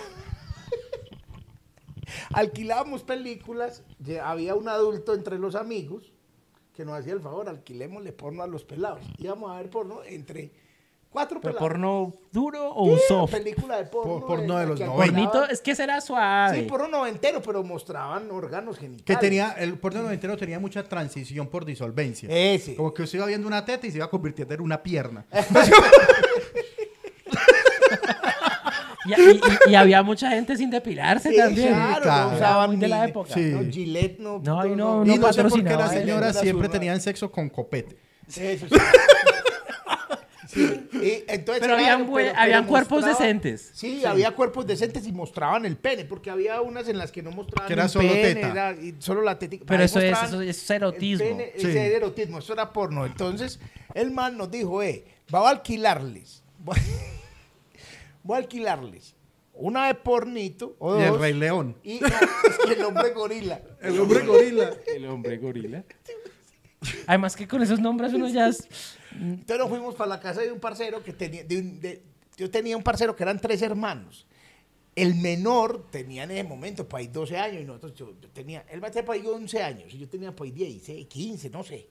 Speaker 2: Alquilábamos películas, había un adulto entre los amigos que nos hacía el favor, alquilémosle porno a los pelados. Íbamos a ver porno entre cuatro
Speaker 3: ¿Pero
Speaker 2: pelados.
Speaker 3: porno duro o
Speaker 2: Sí,
Speaker 3: soft?
Speaker 2: película de porno.
Speaker 1: Por- porno de los
Speaker 2: que
Speaker 1: 90.
Speaker 3: Pornito,
Speaker 2: alquilaban.
Speaker 3: es que será suave.
Speaker 2: Sí, porno noventero, pero mostraban órganos genitales.
Speaker 1: Que tenía, el porno noventero tenía mucha transición por disolvencia.
Speaker 2: Ese.
Speaker 1: Como que usted iba viendo una teta y se iba convirtiendo en una pierna.
Speaker 3: Y, y- y- y había mucha gente sin depilarse
Speaker 2: Sí,
Speaker 3: también.
Speaker 2: claro,
Speaker 1: claro.
Speaker 2: no usaban
Speaker 3: de la época.
Speaker 1: Sí.
Speaker 2: No, Gillette no.
Speaker 3: No, y no-
Speaker 1: y no sé por qué las
Speaker 3: él,
Speaker 1: señoras siempre tenían sexo con copete.
Speaker 2: Eso sí. Sí, y entonces,
Speaker 3: Pero habían,
Speaker 2: claro,
Speaker 3: bue-
Speaker 2: pero-
Speaker 3: habían
Speaker 2: pero
Speaker 3: cuerpos decentes.
Speaker 2: Sí, había cuerpos decentes y mostraban el pene, porque había unas en las que no mostraban
Speaker 1: Que era
Speaker 2: el
Speaker 1: solo
Speaker 2: pene,
Speaker 1: teta.
Speaker 2: era- y solo la teta.
Speaker 3: Pero eso es, eso es erotismo.
Speaker 2: El pene,
Speaker 1: Sí.
Speaker 2: Ese era erotismo, eso era porno. Entonces, el man nos dijo, eh, voy a alquilarles. Voy a alquilarles una de pornito o
Speaker 1: Y el
Speaker 2: dos,
Speaker 1: Rey León.
Speaker 2: Y no, es que el hombre gorila.
Speaker 1: El hombre gorila.
Speaker 3: El hombre gorila. Además que con esos nombres uno ya es...
Speaker 2: Entonces nos fuimos para la casa de un parcero que tenía, de un- de- yo tenía un parcero que eran tres hermanos. El menor tenía en ese momento por ahí 12 años y nosotros, yo, yo tenía, él va a tener por ahí 11 años y yo tenía por ahí 16, 15, no sé.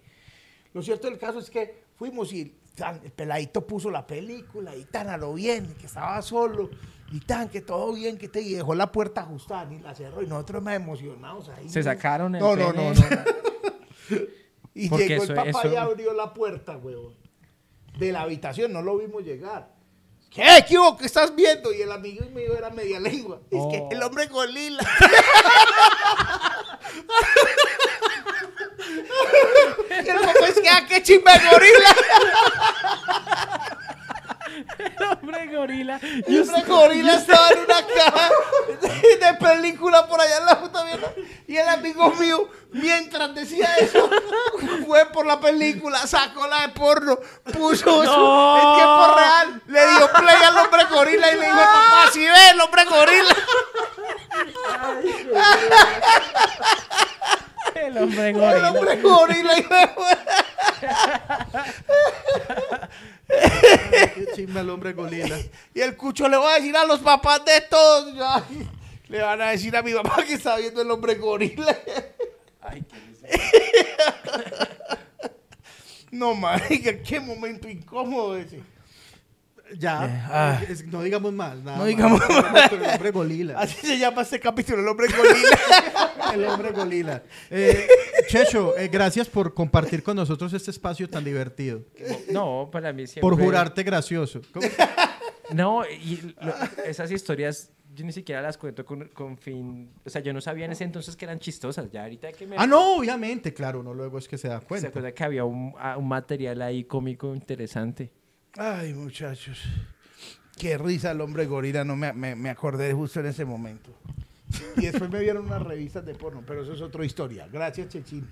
Speaker 2: Lo cierto del caso es que fuimos y tan, el peladito puso la película y tan a lo bien, que estaba solo y tan, que todo bien, que te y dejó la puerta ajustada y la cerró y nosotros más emocionados ahí.
Speaker 3: Se sacaron el
Speaker 2: No, no, no, no. Y
Speaker 3: Porque
Speaker 2: llegó
Speaker 3: eso-
Speaker 2: el papá
Speaker 3: eso-
Speaker 2: y abrió la puerta, huevón. De la habitación, no lo vimos llegar. ¿Qué? ¿Qué estás viendo? Y el amigo mío era media lengua. Es
Speaker 3: Oh.
Speaker 2: que el hombre gorila. y el papá es que, ah, qué chimba de gorila.
Speaker 3: El hombre gorila.
Speaker 2: Y el hombre gorila estaba en una caja de, película por allá en la puta mierda. Y el amigo mío, mientras decía eso, fue por la película, sacó la de porno, puso eso
Speaker 3: No.
Speaker 2: en tiempo real, le dio play al hombre gorila y le dijo, papá, si ve el hombre gorila.
Speaker 3: El hombre
Speaker 2: El
Speaker 3: gorila.
Speaker 2: hombre gorila. Y
Speaker 1: Qué chimba el hombre gorila.
Speaker 2: Y el cucho le va a decir a los papás de ay, le van a decir a mi papá que está viendo el hombre gorila.
Speaker 3: Ay, qué
Speaker 2: No, marica, qué momento incómodo ese.
Speaker 1: Ya, es- no digamos más. nada
Speaker 2: No
Speaker 1: más.
Speaker 2: digamos
Speaker 1: con El hombre gorila.
Speaker 2: Así se llama este capítulo, el hombre gorila.
Speaker 1: El hombre gorila. Eh, Checho, eh, gracias por compartir con nosotros este espacio tan divertido.
Speaker 3: No, para mí siempre...
Speaker 1: Por jurarte gracioso. ¿Cómo?
Speaker 3: No, y lo- esas historias yo ni siquiera las cuento con, con fin... O sea, yo no sabía en ese entonces que eran chistosas. Ya ahorita que me...
Speaker 1: Ah, no, obviamente, claro, uno luego es que se da
Speaker 3: Se
Speaker 1: cuenta.
Speaker 3: acuerda que había un, ah, un material ahí cómico interesante.
Speaker 2: Ay, muchachos. Qué risa el hombre gorila, no me, me, me acordé justo en ese momento. Y después me vieron unas revistas de porno, pero eso es otra historia. Gracias, Chechín.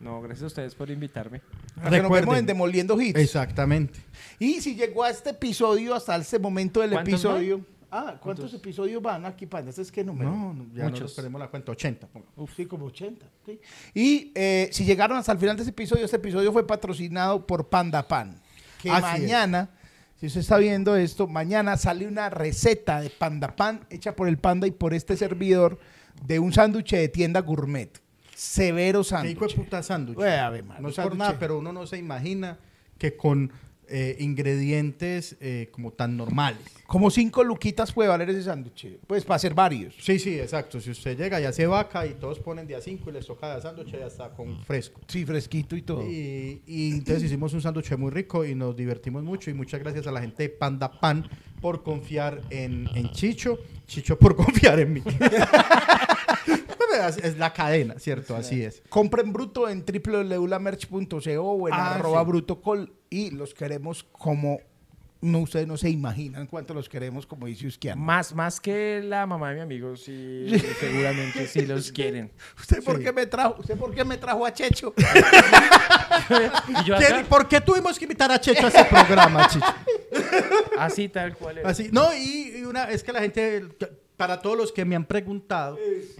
Speaker 3: No, gracias a ustedes por invitarme.
Speaker 2: Nos vemos
Speaker 1: Recuerden.
Speaker 2: en Demoliendo Hits.
Speaker 1: Exactamente.
Speaker 2: Y si llegó a este episodio, hasta este momento del
Speaker 3: ¿Cuántos
Speaker 2: episodio. Ah, ¿cuántos episodios van aquí, Panda? ¿Este es qué número?
Speaker 1: No, no, ya
Speaker 3: Muchos.
Speaker 1: nosotros tenemos la cuenta 80. ponga.
Speaker 2: Uf, sí, como 80. sí. Y eh, si llegaron hasta el final de este episodio, este episodio fue patrocinado por Panda Pan. Que
Speaker 1: Así
Speaker 2: mañana, si usted está viendo esto, mañana sale una receta de Panda Pan hecha por el Panda y por este servidor de un sándwich de tienda gourmet. Severo
Speaker 1: Qué hijo de
Speaker 2: sándwich.
Speaker 1: puta sándwich. No es por nada,
Speaker 2: sándwich.
Speaker 1: pero uno no se imagina que con eh, ingredientes eh, como tan normales.
Speaker 2: Como cinco luquitas puede valer ese sándwich. Pues para hacer varios.
Speaker 1: Sí, sí, exacto. Si usted llega y hace vaca y todos ponen de a 5 y les toca de sándwich, ya está con fresco.
Speaker 2: Sí, fresquito y todo.
Speaker 1: Y, y entonces hicimos un sándwich muy rico y nos divertimos mucho. Y muchas gracias a la gente de Panda Pan por confiar en, en Chicho. Chicho por confiar en mí. Es, la cadena, ¿cierto? Así es.
Speaker 2: Compren bruto en www.lamerch.co o en
Speaker 1: Ah,
Speaker 2: arroba
Speaker 1: sí.
Speaker 2: brutocol y los queremos como no ustedes no se imaginan cuánto los queremos como dice Usquiano.
Speaker 3: Más, más que la mamá de mi amigo, sí, seguramente sí los quieren.
Speaker 2: ¿Usted por
Speaker 1: Sí.
Speaker 2: qué me trajo? ¿Usted por qué me trajo a Checho?
Speaker 3: Y yo
Speaker 1: ¿Quién-
Speaker 3: acá,
Speaker 1: ¿Por qué tuvimos que invitar a Checho a ese programa, Chicho?
Speaker 3: así tal cual es.
Speaker 1: Así, no, y, y una, es que la gente, para todos los que me han preguntado,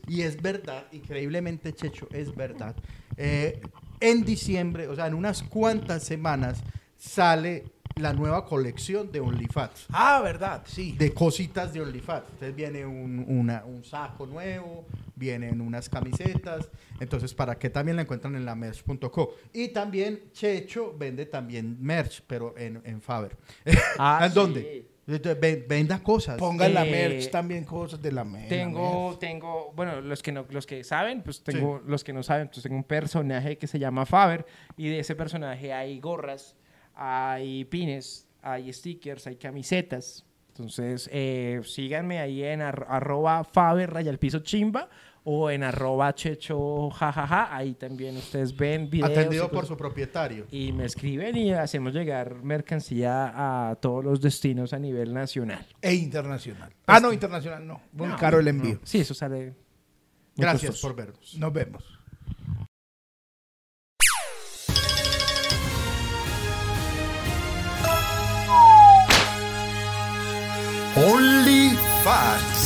Speaker 1: y es verdad, increíblemente, Checho, es verdad, eh, en diciembre, o sea, en unas cuantas semanas, sale la nueva colección de OnlyFans.
Speaker 2: ah, verdad, sí.
Speaker 1: De cositas de OnlyFans. Entonces viene un, una- un saco nuevo, vienen unas camisetas. Entonces, ¿para qué también la encuentran en la merch.co? Y también Checho vende también merch, pero en, en Faber.
Speaker 3: Ah,
Speaker 1: ¿En
Speaker 3: sí.
Speaker 1: dónde? Venda cosas.
Speaker 2: Ponga en la
Speaker 3: Eh,
Speaker 2: merch también cosas de la merch.
Speaker 3: Tengo, tengo, bueno, los que no, los que saben, pues tengo, los que no saben, pues tengo un personaje que se llama Faber y de ese personaje hay gorras, hay pines, hay stickers, hay camisetas. Entonces, eh, síganme ahí en ar- arroba Faber raya al piso chimba o en arroba checho jajaja. Ahí también ustedes ven videos.
Speaker 1: Atendido por su propietario.
Speaker 3: Y me escriben y hacemos llegar mercancía a todos los destinos a nivel nacional.
Speaker 2: E internacional. Ah, pues no, internacional no. Muy caro el envío.
Speaker 3: Sí, eso sale.
Speaker 1: Gracias por vernos.
Speaker 2: Nos vemos. Only Fats.